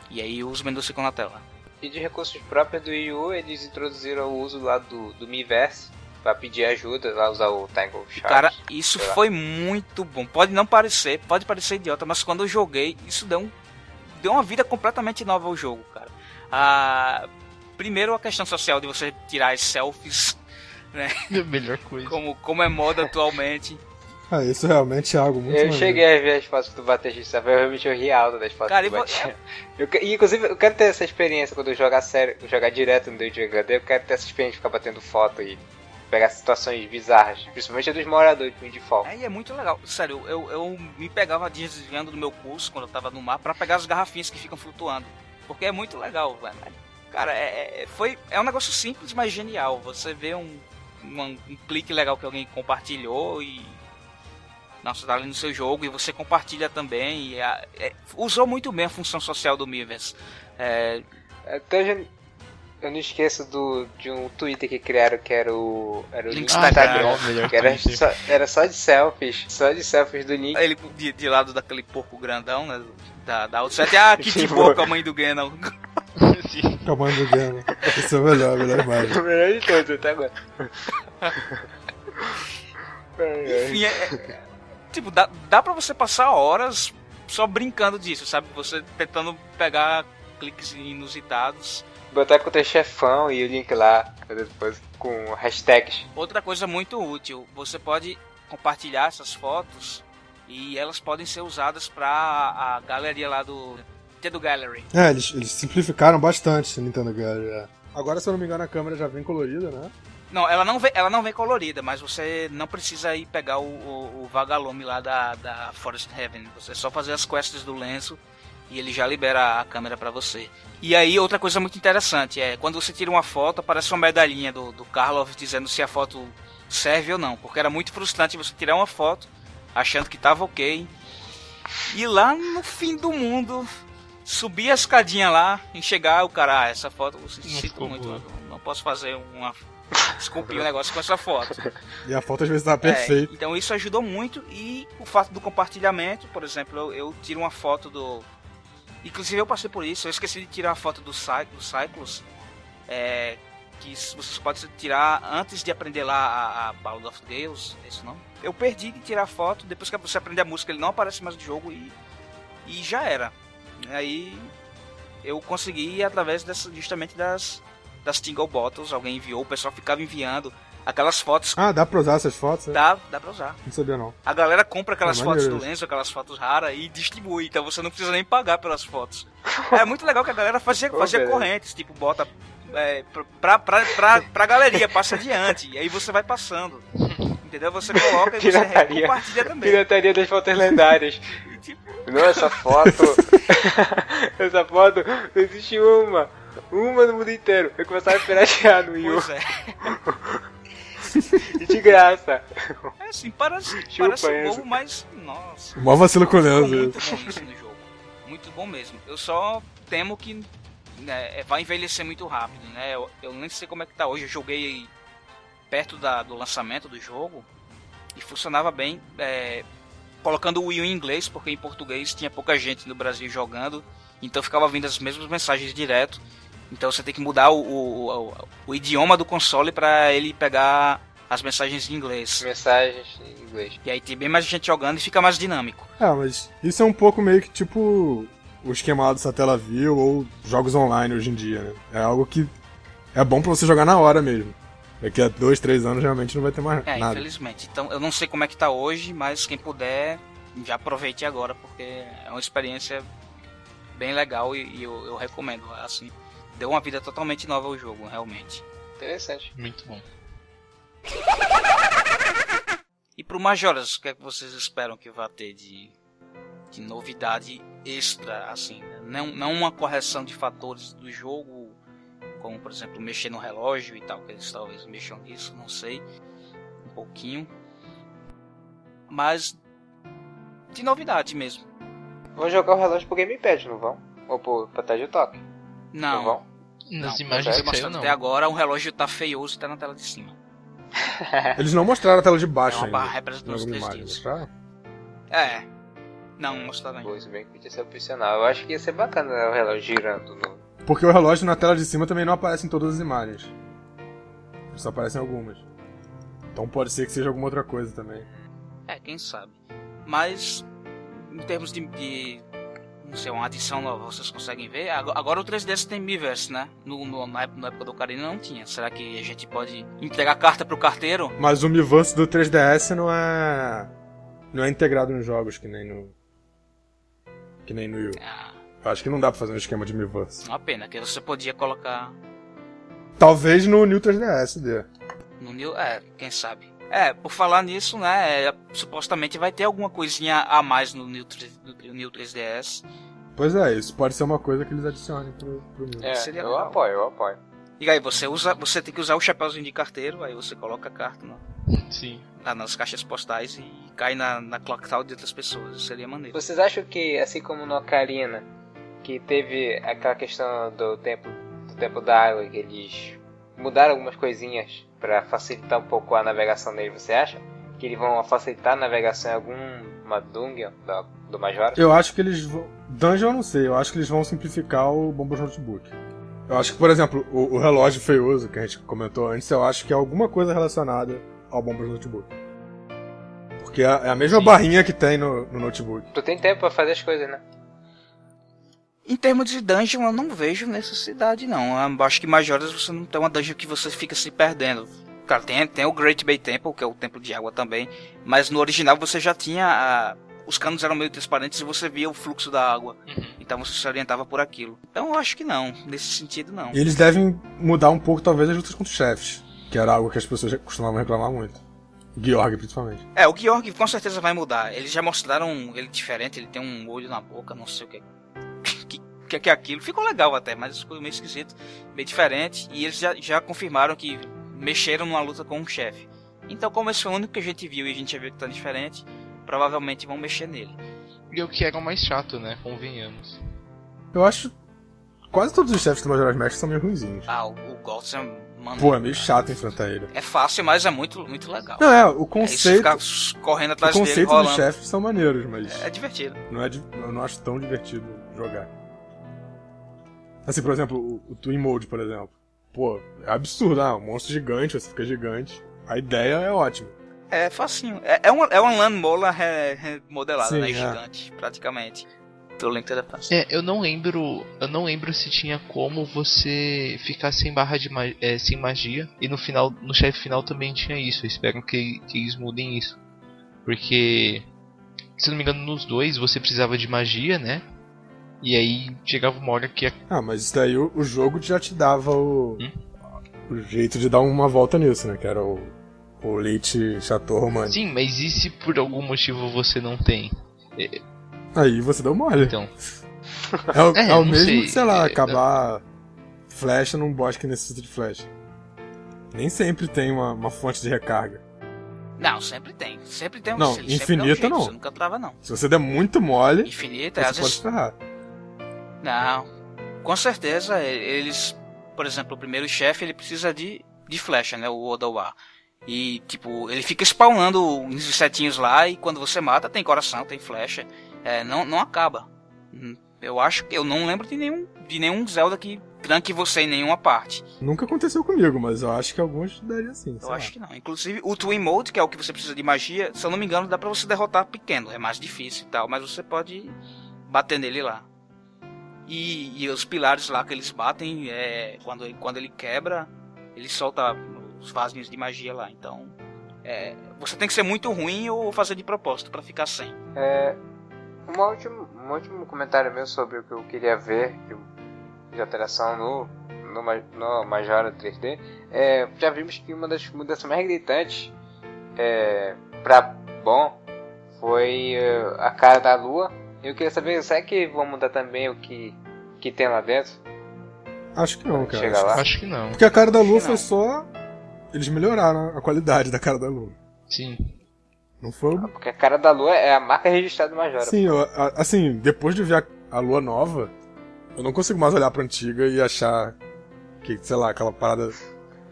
E aí os menus ficam na tela. E de recursos próprios do Wii U, eles introduziram o uso lá do, do Miiverse pra pedir ajuda, lá usar o Tangle Shark. Cara, isso foi muito bom. Pode não parecer, pode parecer idiota, mas quando eu joguei, isso deu, um, deu uma vida completamente nova ao jogo, cara. Ah, primeiro a questão social de você tirar as selfies, Melhor coisa. como, como é moda atualmente. Ah, isso realmente é algo muito Eu maneiro. cheguei a ver as fotos que tu bateste, sabe? Eu realmente eu ri alto das fotos Cara, que tu e vo- batia. Eu, que- e, inclusive, eu quero ter essa experiência quando eu jogar sério, jogar direto no HD, eu quero ter essa experiência de ficar batendo foto e pegar situações bizarras, principalmente a dos moradores de Windfall. É, e é muito legal. Sério, eu, eu me pegava desviando do meu curso quando eu tava no mar pra pegar as garrafinhas que ficam flutuando. Porque é muito legal, velho. Cara, é, é- foi, é um negócio simples, mas genial. Você vê um, um, um clique legal que alguém compartilhou e. Nossa, tá ali no seu jogo e você compartilha também. E a- é- usou muito bem a função social do Miiverse. É, Até eu, não esqueço do, de um Twitter que criaram que era o. Era o Link Instagram, melhor Que era só, era só de selfies. Só de selfies do Nick. ele de, de lado daquele porco grandão, né? Da, da Outset. Ah, que de porco a mãe do Ganon. Sim. Acabando do game. Esse é o melhor, a melhor imagem. O melhor de todos até agora. Enfim, é, é- tipo, dá, dá pra você passar horas só brincando disso, sabe? Você tentando pegar cliques inusitados. Botar com o teu chefão e o link lá, depois com hashtags. Outra coisa muito útil, você pode compartilhar essas fotos e elas podem ser usadas pra a galeria lá do Nintendo Gallery. É, eles, eles simplificaram bastante o Nintendo Gallery. é. Agora, se eu não me engano, a câmera já vem colorida, né? Não, ela não vem, ela não vem colorida, mas você não precisa ir pegar o, o, o vagalume lá da, da Forest Heaven. Você é só fazer as quests do lenço e ele já libera a câmera pra você. E aí, outra coisa muito interessante é quando você tira uma foto, aparece uma medalhinha do, do Karloff dizendo se a foto serve ou não. Porque era muito frustrante você tirar uma foto achando que tava ok. E lá no fim do mundo, subir a escadinha lá e chegar o cara, ah, essa foto eu sinto muito. boa. Não posso fazer uma. Esculpir o negócio com essa foto. E a foto às vezes tá É, perfeita. então isso ajudou muito e o fato do compartilhamento, por exemplo, eu, eu tiro uma foto do. Inclusive eu passei por isso, eu esqueci de tirar a foto do, Cy- do Cyclos. É, que você pode tirar antes de aprender lá a, a Ballad of Gales, é isso não? Eu perdi de tirar foto, depois que você aprende a música ele não aparece mais no jogo e, e já era. Aí eu consegui através dessa, justamente das, das Tingle Bottles, alguém enviou, o pessoal ficava enviando aquelas fotos. Ah, dá pra usar essas fotos? É? Dá, dá pra usar. Não sabia não. A galera compra aquelas Ah, fotos do. Lenzo, aquelas fotos raras e distribui, então você não precisa nem pagar pelas fotos. é muito legal que a galera fazia, fazia correntes, tipo, bota é, pra, pra, pra, pra galeria, passa adiante, e aí você vai passando. Entendeu? Você coloca e você Pirataria. compartilha também. Pirataria das fotos lendárias. E, tipo, Não, essa foto. essa foto, não existe uma. Uma no mundo inteiro. Eu começava a piratear no Yu. pois é. E de graça. É assim, parece, Chupa parece um essa. bobo, mas. Nossa. Mó vacilo com muito bom isso no jogo. Muito bom mesmo. Eu só temo que né, vai envelhecer muito rápido, né? Eu, eu nem sei como é que tá hoje. Eu joguei perto da- do lançamento do jogo e funcionava bem. é, colocando o Wii em inglês, porque em português tinha pouca gente no Brasil jogando. Então ficava vindo as mesmas mensagens direto. Então você tem que mudar o, o, o- o idioma do console para ele pegar as mensagens em inglês. Mensagens em inglês. E aí tem bem mais gente jogando e fica mais dinâmico. É, mas isso é um pouco meio que tipo o esquema lá do Satellaview ou jogos online hoje em dia, né? É algo que é bom pra você jogar na hora mesmo. Daqui a dois, três anos realmente não vai ter mais É, nada. infelizmente. Então eu não sei como é que tá hoje, mas quem puder, já aproveite agora, porque é uma experiência bem legal e, e eu, eu recomendo. Assim, deu uma vida totalmente nova ao jogo, realmente. Interessante. Muito bom. E pro Majoras, o que é que vocês esperam que vá ter de, de novidade extra, assim? né? Não, não uma correção de fatores do jogo, como por exemplo mexer no relógio e tal, que eles talvez mexam nisso, não sei. Um pouquinho. Mas de novidade mesmo. Vão jogar o relógio pro Gamepad, não vão? Ou pro, pra TED Talk? Não Não, vão? Nas não, imagens que mostrando não. até agora, o relógio tá feioso e tá na tela de cima. Eles não mostraram a tela de É baixo uma ainda. barra representando os alguma três imagem, dias. mostraram? É. Não, mostraram ainda. Pô, isso bem que podia ser opcional. Eu acho que ia ser bacana né, o relógio girando no. Porque o relógio na tela de cima também não aparece em todas as imagens. Só aparecem algumas. Então pode ser que seja alguma outra coisa também. É, quem sabe. Mas, em termos de, de não sei, uma adição nova, vocês conseguem ver? Agora, o 3DS tem Miiverse, né? No, no- na, época, do Ocarina não tinha. Será que a gente pode entregar carta pro carteiro? Mas o Miiverse do 3DS não é. não é integrado nos jogos, que nem no. que nem no Wii. Ah, Eu acho que não dá pra fazer um esquema de Miiverse. uma pena, que você podia colocar Talvez no New 3DS dê. no New... É, quem sabe. É, por falar nisso, né? é, supostamente vai ter alguma coisinha a mais no New, 3, no New 3DS. Pois é, isso pode ser uma coisa que eles adicionem pro, pro New. É, Seria eu legal. apoio, eu apoio. E aí, você usa. Você tem que usar o chapéuzinho de carteiro, aí você coloca a carta no, Sim. lá nas caixas postais e cai na, na clock tower de outras pessoas. Isso seria maneiro. Vocês acham que, assim como no Ocarina, que teve aquela questão do tempo, do tempo da água, que eles mudaram algumas coisinhas pra facilitar um pouco a navegação dele, você acha? Que eles vão facilitar a navegação em alguma dungeon do, do Majora? Eu acho que eles vão. Dungeon eu não sei, eu acho que eles vão simplificar o Bombos Notebook. Eu acho que, por exemplo, o, o relógio feioso que a gente comentou antes, eu acho que é alguma coisa relacionada ao Bombos Notebook. Porque é é a mesma Sim. barrinha que tem no, no notebook. Tu tem tempo pra fazer as coisas, né? Em termos de dungeon, eu não vejo necessidade, não. Eu acho que Majoras você não tem uma dungeon que você fica se perdendo. Cara, tem, tem o Great Bay Temple, que é o templo de água também. Mas no original você já tinha. a- os canos eram meio transparentes e você via o fluxo da água. Uhum. Então você se orientava por aquilo. Então eu acho que não. Nesse sentido, não. E eles devem mudar um pouco, talvez, as lutas contra os chefes. Que era algo que as pessoas costumavam reclamar muito. O Georg, principalmente. É, o Georg com certeza vai mudar. Eles já mostraram ele diferente, ele tem um olho na boca, não sei o que. Que que, é aquilo? Ficou legal até, mas ficou meio esquisito, meio diferente. E eles já, já confirmaram que mexeram numa luta com um chefe. Então, como esse foi o único que a gente viu e a gente já viu que tá diferente, provavelmente vão mexer nele. E o que era o mais chato, né? Convenhamos. Eu acho. Quase todos os chefes do Majora's Mask são meio ruinzinhos. Ah, o, o é mano. Pô, é meio chato enfrentar ele. É fácil, mas é muito, muito legal. Não, é, o É isso conceito. ficar s- correndo o atrás dele, conceito dos rolando. chefes são maneiros, mas É divertido. não é, eu não acho tão divertido jogar. Assim, por exemplo, o, o Twin Mode, por exemplo. pô, é absurdo, ah, um monstro gigante, você fica gigante. A ideia é ótima. É facinho. É, é uma, é uma Lan Mola remodelada, Sim, né? é. Gigante, praticamente. Pelo link da. É, eu não lembro. Eu não lembro se tinha como você ficar sem barra de ma- é, sem magia. E no final, no chefe final também tinha isso. Eu espero que, que eles mudem isso. Porque, se não me engano, nos dois você precisava de magia, né? E aí chegava uma hora que a- Ah, mas isso daí o, o jogo já te dava o, Hum? o jeito de dar uma volta nisso, né? Que era o, o Leite Chateau Romântico. Sim, mas e se por algum motivo você não tem? Aí você deu mole. Então, É o, É, é o não mesmo sei. que, sei lá, É, acabar flecha num boss que necessita de flecha. Nem sempre tem uma, uma fonte de recarga. Não, sempre tem. Sempre tem um Não, um infinita jeito, não. Você nunca trava, não. Se você der muito mole, Infinita, você às pode vezes. ferrar. Não. Com certeza, eles. Por exemplo, o primeiro chefe ele precisa de, de flecha, né? O Odawa. E, tipo, ele fica spawnando uns insetinhos lá e quando você mata tem coração, tem flecha. É, não, não acaba. Hum, Eu acho que. Eu não lembro de nenhum, de nenhum Zelda que tranque você em nenhuma parte. Nunca aconteceu comigo, mas eu acho que alguns daria sim. Eu acho que não. Inclusive, o Twin Mode, que é o que você precisa de magia, se eu não me engano, dá pra você derrotar pequeno. É mais difícil e tal, mas você pode bater nele lá. E, e os pilares lá que eles batem, é, quando, quando ele quebra, ele solta os vasinhos de magia lá. Então, é, você tem que ser muito ruim ou fazer de propósito pra ficar sem. É, uma última, um último comentário meu sobre o que eu queria ver de, alteração no, no, no Majora 3D. É, já vimos que uma das mudanças mais gritantes é, pra bom foi é, a cara da lua. Eu queria saber, será que vão mudar também o que, que tem lá dentro? Acho que não, cara. Acho- lá. acho que não. Porque a cara da lua foi só. Eles melhoraram a qualidade da cara da lua. Sim. Não foi. o- Porque a cara da lua é a marca registrada do Majora. Sim, eu- a- assim, depois de ver a, a lua nova, eu não consigo mais olhar pra antiga e achar que, sei lá, aquela parada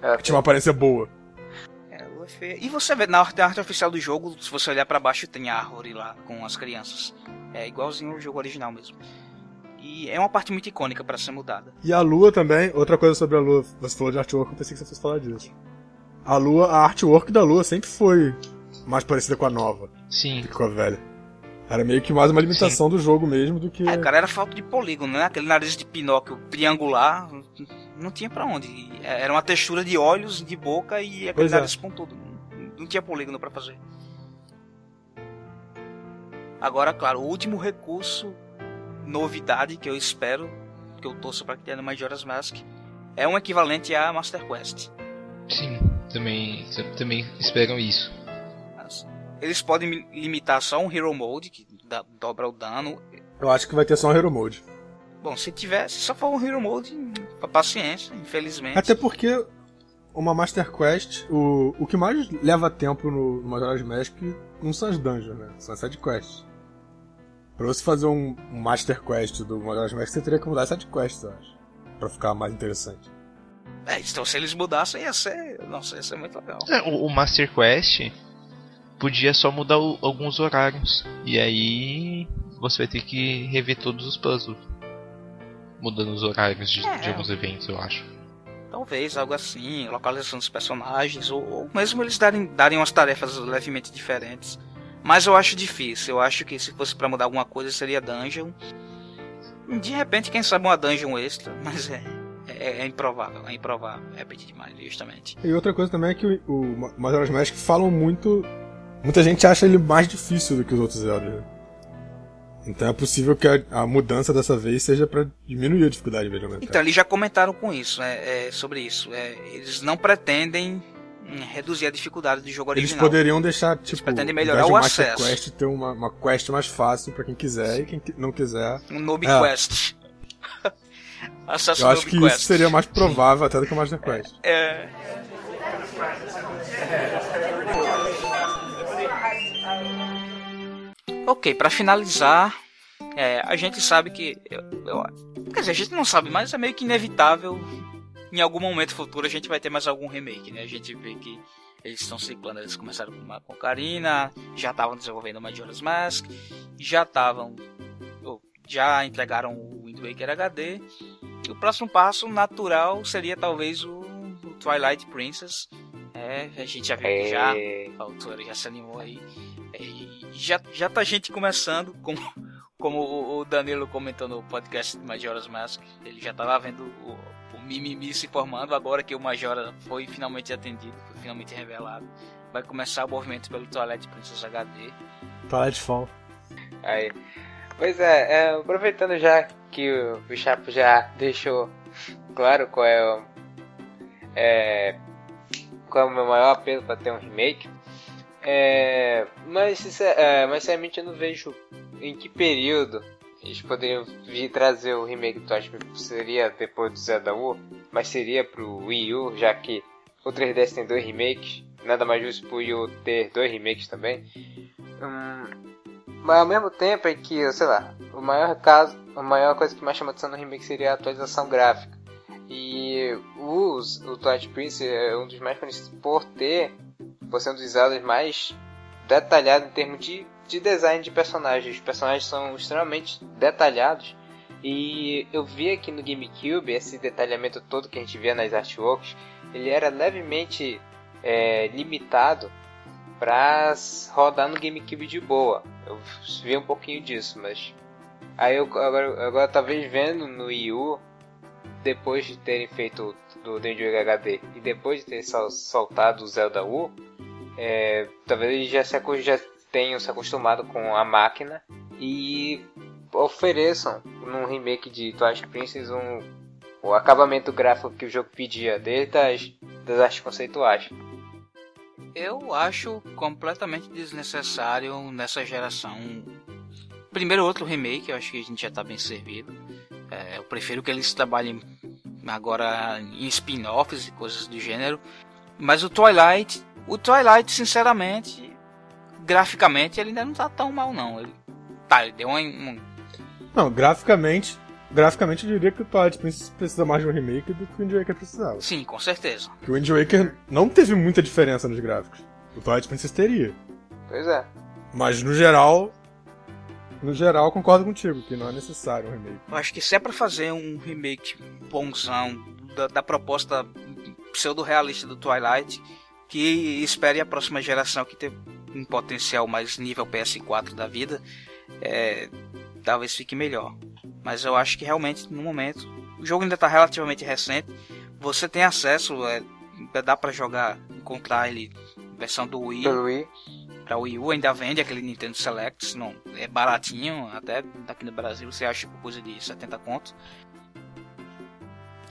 É, que tinha uma aparência boa. É, a lua é feia. E você vê na arte, na arte oficial do jogo, se você olhar pra baixo, tem a árvore lá com as crianças. É igualzinho ao jogo original mesmo. E é uma parte muito icônica pra ser mudada. E a lua também, outra coisa sobre a lua, você falou de artwork, eu pensei que você fosse falar disso. A lua, a artwork da lua sempre foi mais parecida com a nova Sim. do que com a velha. Era meio que mais uma limitação do jogo mesmo do que. É, cara, era falta de polígono, né? Aquele nariz de Pinóquio triangular, não tinha pra onde. Era uma textura de olhos, de boca e aquele Pois é. nariz pontudo. Não, não tinha polígono pra fazer. Agora, claro, o último recurso, novidade que eu espero, que eu torço pra que tenha no Majora's Mask, é um equivalente a Master Quest. Sim. Também, também esperam isso. Eles podem mi- limitar só um Hero Mode, que dá- dobra o dano. Eu acho que vai ter só um Hero Mode. Bom, se tivesse, só for um Hero Mode, paciência, infelizmente. Até porque uma Master Quest, o, o que mais leva tempo no, no Majora's Mask não são as dungeons, né? São as side quests. Pra você fazer um, Master Quest do Majora's Mask, você teria que mudar as side quests, eu acho. Pra ficar mais interessante. É, então se eles mudassem ia ser. Nossa, ia ser muito legal. É, o, o Master Quest podia só mudar o- alguns horários. E aí você vai ter que rever todos os puzzles. Mudando os horários de, É. de alguns eventos, eu acho. Talvez algo assim, localização dos personagens, ou, ou mesmo eles darem, darem umas tarefas levemente diferentes. Mas eu acho difícil, eu acho que se fosse pra mudar alguma coisa seria dungeon. De repente, quem sabe uma dungeon extra, mas é, é, é improvável, é improvável, é pedir demais, justamente. E outra coisa também é que o, o Ma- Majora's Mask falam muito. Muita gente acha ele mais difícil do que os outros Zelda. né? Então é possível que a, a mudança dessa vez seja pra diminuir a dificuldade em vez de aumentar. Então, eles já comentaram com isso, é, é, sobre isso. É, eles não pretendem reduzir a dificuldade do jogo Eles original. poderiam deixar, tipo, pretendem ao melhorar o acesso. Quest ter uma, uma quest mais fácil pra quem quiser e quem não quiser. Um Noob É. Quest. Acesso Eu acho que Quest. isso seria mais provável até do que o Master Quest. É. Ok, pra finalizar, é, a gente sabe que. Eu, eu- quer dizer, a gente não sabe, mas é meio que inevitável. Em algum momento futuro a gente vai ter mais algum remake, né? A gente vê que eles estão ciclando, eles começaram com, uma- com Karina, já estavam desenvolvendo Majora's Mask, já estavam. Já entregaram o Wind Waker HD. o próximo passo natural seria talvez o, Twilight Princess. É, a gente já viu que já, a autora já se animou aí. E já, já tá gente começando, como, como o Danilo comentou no podcast de Majora's Mask, ele já tava vendo o, o mimimi se formando agora que o Majora foi finalmente atendido, foi finalmente revelado. Vai começar o movimento pelo Twilight Princess HD. Twilight Fall. Aí. Pois é, é, aproveitando já que o, o Chapo já deixou claro qual é o, é, qual é o meu maior apelo para ter um remake, é, mas, é, mas sinceramente eu não vejo em que período eles poderiam vir trazer o remake do que seria depois do Zelda U, mas seria pro Wii U, já que o 3DS tem dois remakes, nada mais justo pro Wii U ter dois remakes também. Hum, mas ao mesmo tempo é que, sei lá, o maior caso, a maior coisa que mais chama atenção no remake seria a atualização gráfica. E os, o Twilight Prince é um dos mais conhecidos por ter, por ser um dos mais detalhado em termos de, de design de personagens. Os personagens são extremamente detalhados. E eu vi aqui no GameCube esse detalhamento todo que a gente vê nas artworks, ele era levemente é, limitado para rodar no GameCube de boa. Eu vi um pouquinho disso, mas aí eu agora, agora talvez vendo no Wii U, depois de terem feito do Danger HD e depois de ter soltado o Zelda U, é, talvez eles já, se, já tenham se acostumado com a máquina e ofereçam num remake de Twilight Princess um, o acabamento gráfico que o jogo pedia, desde as das artes conceituais. Eu acho completamente desnecessário nessa geração. Primeiro, outro remake, eu acho que a gente já está bem servido. É, eu prefiro que eles trabalhem agora em spin-offs e coisas do gênero. Mas o Twilight, o Twilight, sinceramente, graficamente, ele ainda não tá tão mal, não. Ele, tá, ele deu um, um... Não, graficamente, graficamente eu diria que o Twilight Princess precisa mais de um remake do que o Wind Waker precisava. Sim, com certeza. Que o Wind Waker não teve muita diferença nos gráficos. O Twilight Princess teria. Pois é. Mas no geral, no geral concordo contigo que não é necessário um remake. Eu acho que se é pra fazer um remake bonzão da, da proposta pseudo-realista do Twilight, que espere a próxima geração que tem um potencial mais nível PS4 da vida, é, talvez fique melhor. Mas eu acho que realmente no momento o jogo ainda está relativamente recente. Você tem acesso, é, dá para jogar, encontrar ele versão do Wii. Do Wii. Pra Wii U ainda vende aquele Nintendo Select, não, é baratinho, até aqui no Brasil você acha coisa de 70 contos.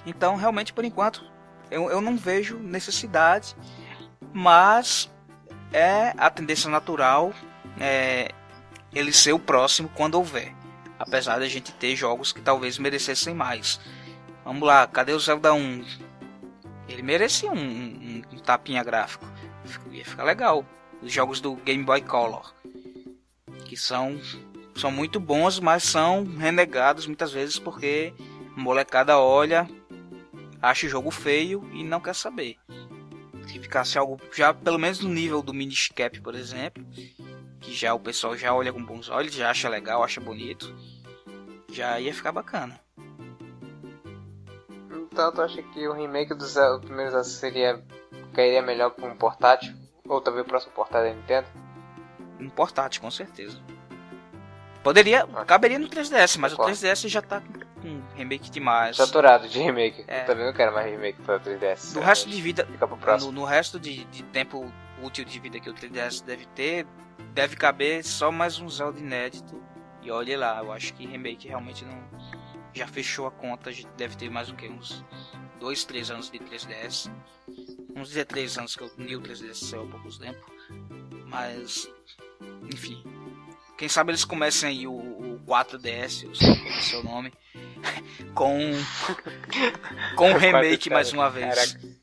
Então, realmente, por enquanto, eu, eu não vejo necessidade, mas é a tendência natural é, ele ser o próximo quando houver apesar da gente ter jogos que talvez merecessem mais. Vamos lá, cadê o Zelda 1? Ele merecia um, um, um tapinha gráfico, ia ficar legal. Os jogos do Game Boy Color, que são, são muito bons, mas são renegados muitas vezes porque a molecada olha, acha o jogo feio e não quer saber. Se ficasse algo já pelo menos no nível do Minish Cap, por exemplo, que já o pessoal já olha com bons olhos, já acha legal, acha bonito, já ia ficar bacana. Então tu acha que o remake dos primeiros seria cairia melhor para um portátil? Ou talvez o próximo portátil da Nintendo? Um portátil, com certeza. Poderia, caberia no 3DS, mas o 3DS já tá com remake demais. Saturado de remake. É. Eu também não quero mais remake para o 3DS. No resto de vida, no, no, resto de, de tempo útil de vida que o 3DS deve ter, deve caber só mais um Zelda inédito. E olhe lá, eu acho que remake realmente não. Já fechou a conta, deve ter mais o que? Uns 2, 3 anos de 3DS. Uns 13 anos que o New 3DS saiu há pouco tempo. Mas. Enfim. Quem sabe eles comecem aí o, o 4DS, eu sei qual é o seu nome. com. com o remake mais uma vez. Caraca.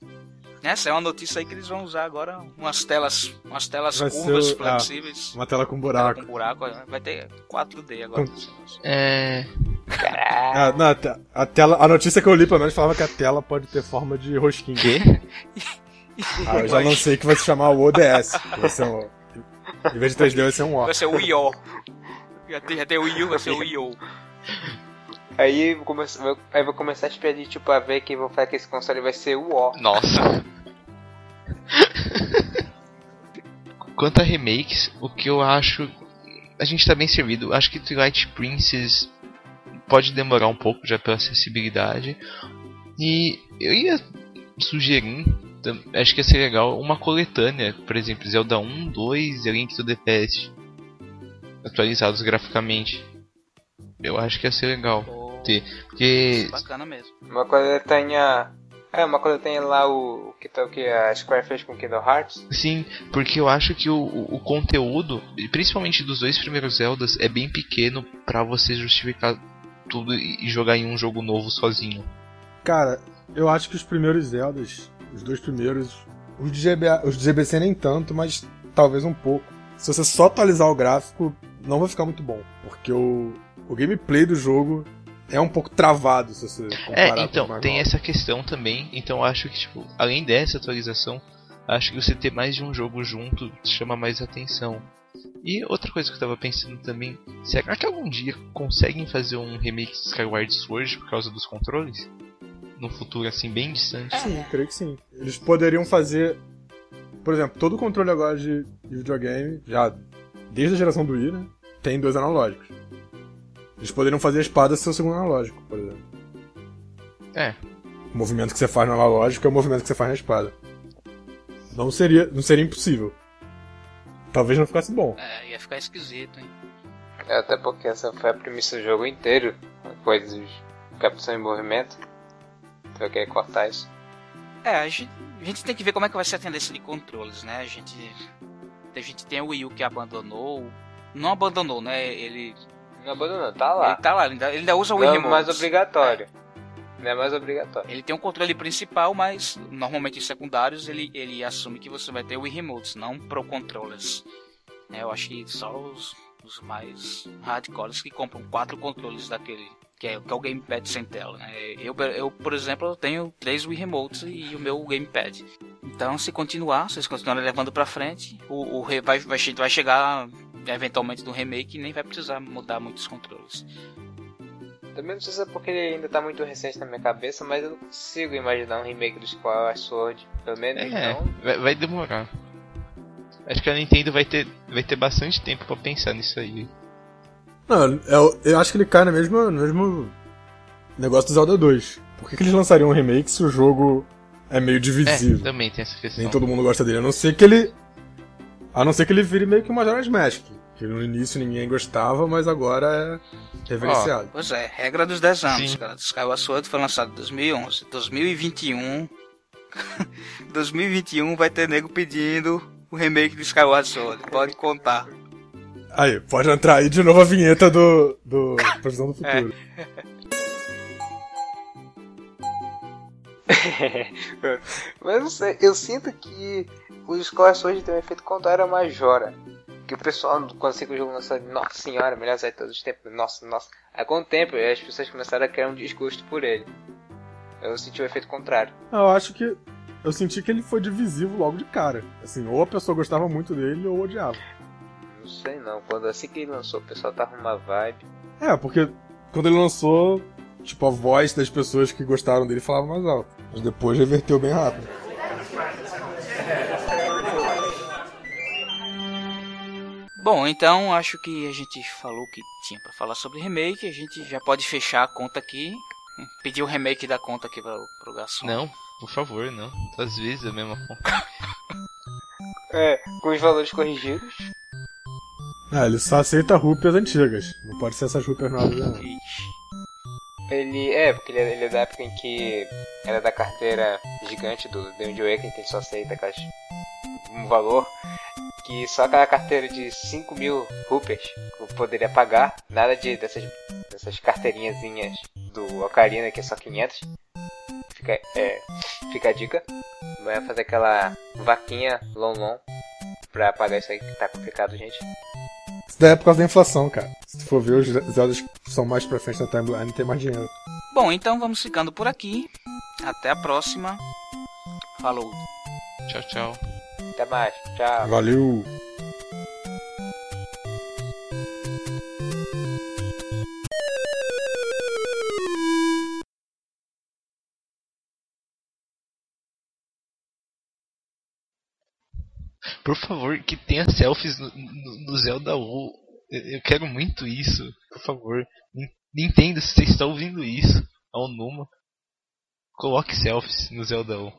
Essa é uma notícia aí que eles vão usar agora umas telas, umas telas vai curvas o, ah, flexíveis. Ah, uma tela com buraco. Tela com buraco, vai ter 4D agora. É. Ah, não, a, tela, a notícia que eu li pelo menos falava que a tela pode ter forma de rosquinha. Quê? Ah, eu já lancei que vai se chamar o ODS. Vai ser um, em vez de 3D vai ser um O. Vai ser o IO. Já tem, já tem o Wii U, vai ser o IO. Aí vou começar, vou- aí vou começar a pedir, tipo, a ver que vou falar que esse console vai ser o O. Nossa. Quanto a remakes, o que eu acho. A gente tá bem servido. Acho que Twilight Princess pode demorar um pouco já pela acessibilidade. E eu ia sugerir, acho que ia ser legal, uma coletânea, por exemplo, Zelda 1, 2 e Link to the Past. Atualizados graficamente. Eu acho que ia ser legal. Pô, Ter. Porque Bacana mesmo. Uma coletânea. É, uma coletânea lá o, o que tá o que a Square fez com Kingdom Hearts. Sim, porque eu acho que o, o, o conteúdo, principalmente dos dois primeiros Zeldas, é bem pequeno pra você justificar tudo e e jogar em um jogo novo sozinho. Cara, eu acho que os primeiros Zeldas, os dois primeiros, os de, GBA, os de GBC nem tanto, mas talvez um pouco. Se você só atualizar o gráfico, não vai ficar muito bom, porque o, o gameplay do jogo é um pouco travado se você comparar É, com os então, tem essa questão também. Então acho que, tipo, além dessa atualização, acho que você ter mais de um jogo junto chama mais atenção. E outra coisa que eu tava pensando também, será que algum dia conseguem fazer um remake de Skyward Sword por causa dos controles? No futuro assim bem distante. Sim, creio que sim. Eles poderiam fazer, por exemplo, todo o controle agora de, de videogame, já desde a geração do Wii, né, tem dois analógicos. Eles poderiam fazer a espada ser o segundo analógico, por exemplo. É. O movimento que você faz no analógico é o movimento que você faz na espada. Não seria, não seria impossível. Talvez não ficasse bom. É, ia ficar esquisito, hein? É, Até porque essa foi a premissa do jogo inteiro. Coisas de captação em movimento. Então eu queria cortar isso. É, a gente, a gente tem que ver como é que vai ser a tendência de controles, né? A gente, a gente tem o Wii U que abandonou. Não abandonou, né? Ele, Não abandonou, tá lá. ele tá lá, ele ainda, ele ainda usa o Wii Não é Remote. mais obrigatório. Não é mais obrigatório. Ele tem um controle principal, mas normalmente em secundários ele, ele assume que você vai ter o Wii Remotes, não Pro Controllers. É, eu acho que só os, os mais hardcores que compram quatro controles daquele, que é, que é o Gamepad sem tela. Né? Eu, eu, por exemplo, eu tenho três Wii Remotes e o meu Gamepad. Então, se continuar, se eles continuarem levando pra frente, o, o vai, vai, vai chegar eventualmente no remake e nem vai precisar mudar muitos controles. Também não sei se é porque ele ainda tá muito recente na minha cabeça, mas eu não consigo imaginar um remake do Skyward Sword. Pelo menos É, então. vai, vai demorar. Acho que a Nintendo vai ter, vai ter bastante tempo pra pensar nisso aí. Não, eu, eu acho que ele cai no mesmo, no mesmo negócio do Zelda 2. Por que, que eles lançariam um remake se o jogo é meio É, divisível? também tem essa questão. Nem todo mundo gosta dele, a não ser que ele. A não ser que ele vire meio que uma Majora's Mask. Que no início ninguém gostava, mas agora é reverenciado. Pois é, regra dos 10 anos, Sim. cara. Skyward Sword foi lançado em 2011. 2021. 2021 vai ter nego pedindo o remake de Skyward Sword. Pode contar. Aí, pode entrar aí de novo a vinheta do. do Previsão do Futuro. mas não sei, eu sinto que os Skyward Sword tem um efeito contrário a Majora. Que o pessoal, quando que o jogo lançou, nossa senhora, melhor sair de todos os tempos, nossa, nossa. Aí com o tempo, as pessoas começaram a criar um desgosto por ele. Eu senti o efeito contrário. Eu acho que. Eu senti que ele foi divisivo logo de cara. Assim, ou a pessoa gostava muito dele ou odiava. Não sei não, quando assim que ele lançou, o pessoal tava numa vibe. É, porque quando ele lançou, tipo, a voz das pessoas que gostaram dele falava mais alto. Mas depois reverteu bem rápido. Bom, então acho que a gente falou o que tinha pra falar sobre remake. A gente já pode fechar a conta aqui. Pedir o remake da conta aqui pro, pro garçom. Não, por favor, não. Às vezes é a mesma conta. É, com os valores corrigidos. Ah, ele só aceita rúpias antigas. Não pode ser essas rúpias novas, não. Ele é, porque ele é, ele é da época em que era da carteira gigante do Wind Waker, que ele só aceita aquelas, um valor que só aquela carteira de 5 mil rupias eu poderia pagar, nada de dessas, dessas carteirinhazinhas do Ocarina que é só 500. Fica, é, fica a dica. Vai fazer aquela vaquinha long long pra pagar isso aí que tá complicado, gente. Isso daí é por causa da inflação, cara. Se tu for ver, os Zeldas que são mais pra frente na timeline tem mais dinheiro. Bom, então vamos ficando por aqui. Até a próxima. Falou. Tchau, tchau. Até mais, tchau. Valeu! Por favor, que tenha selfies no, no, no Zelda U. Eu, quero muito isso. Por favor. Nintendo, se está ouvindo isso, ao Numa, coloque selfies no Zelda U.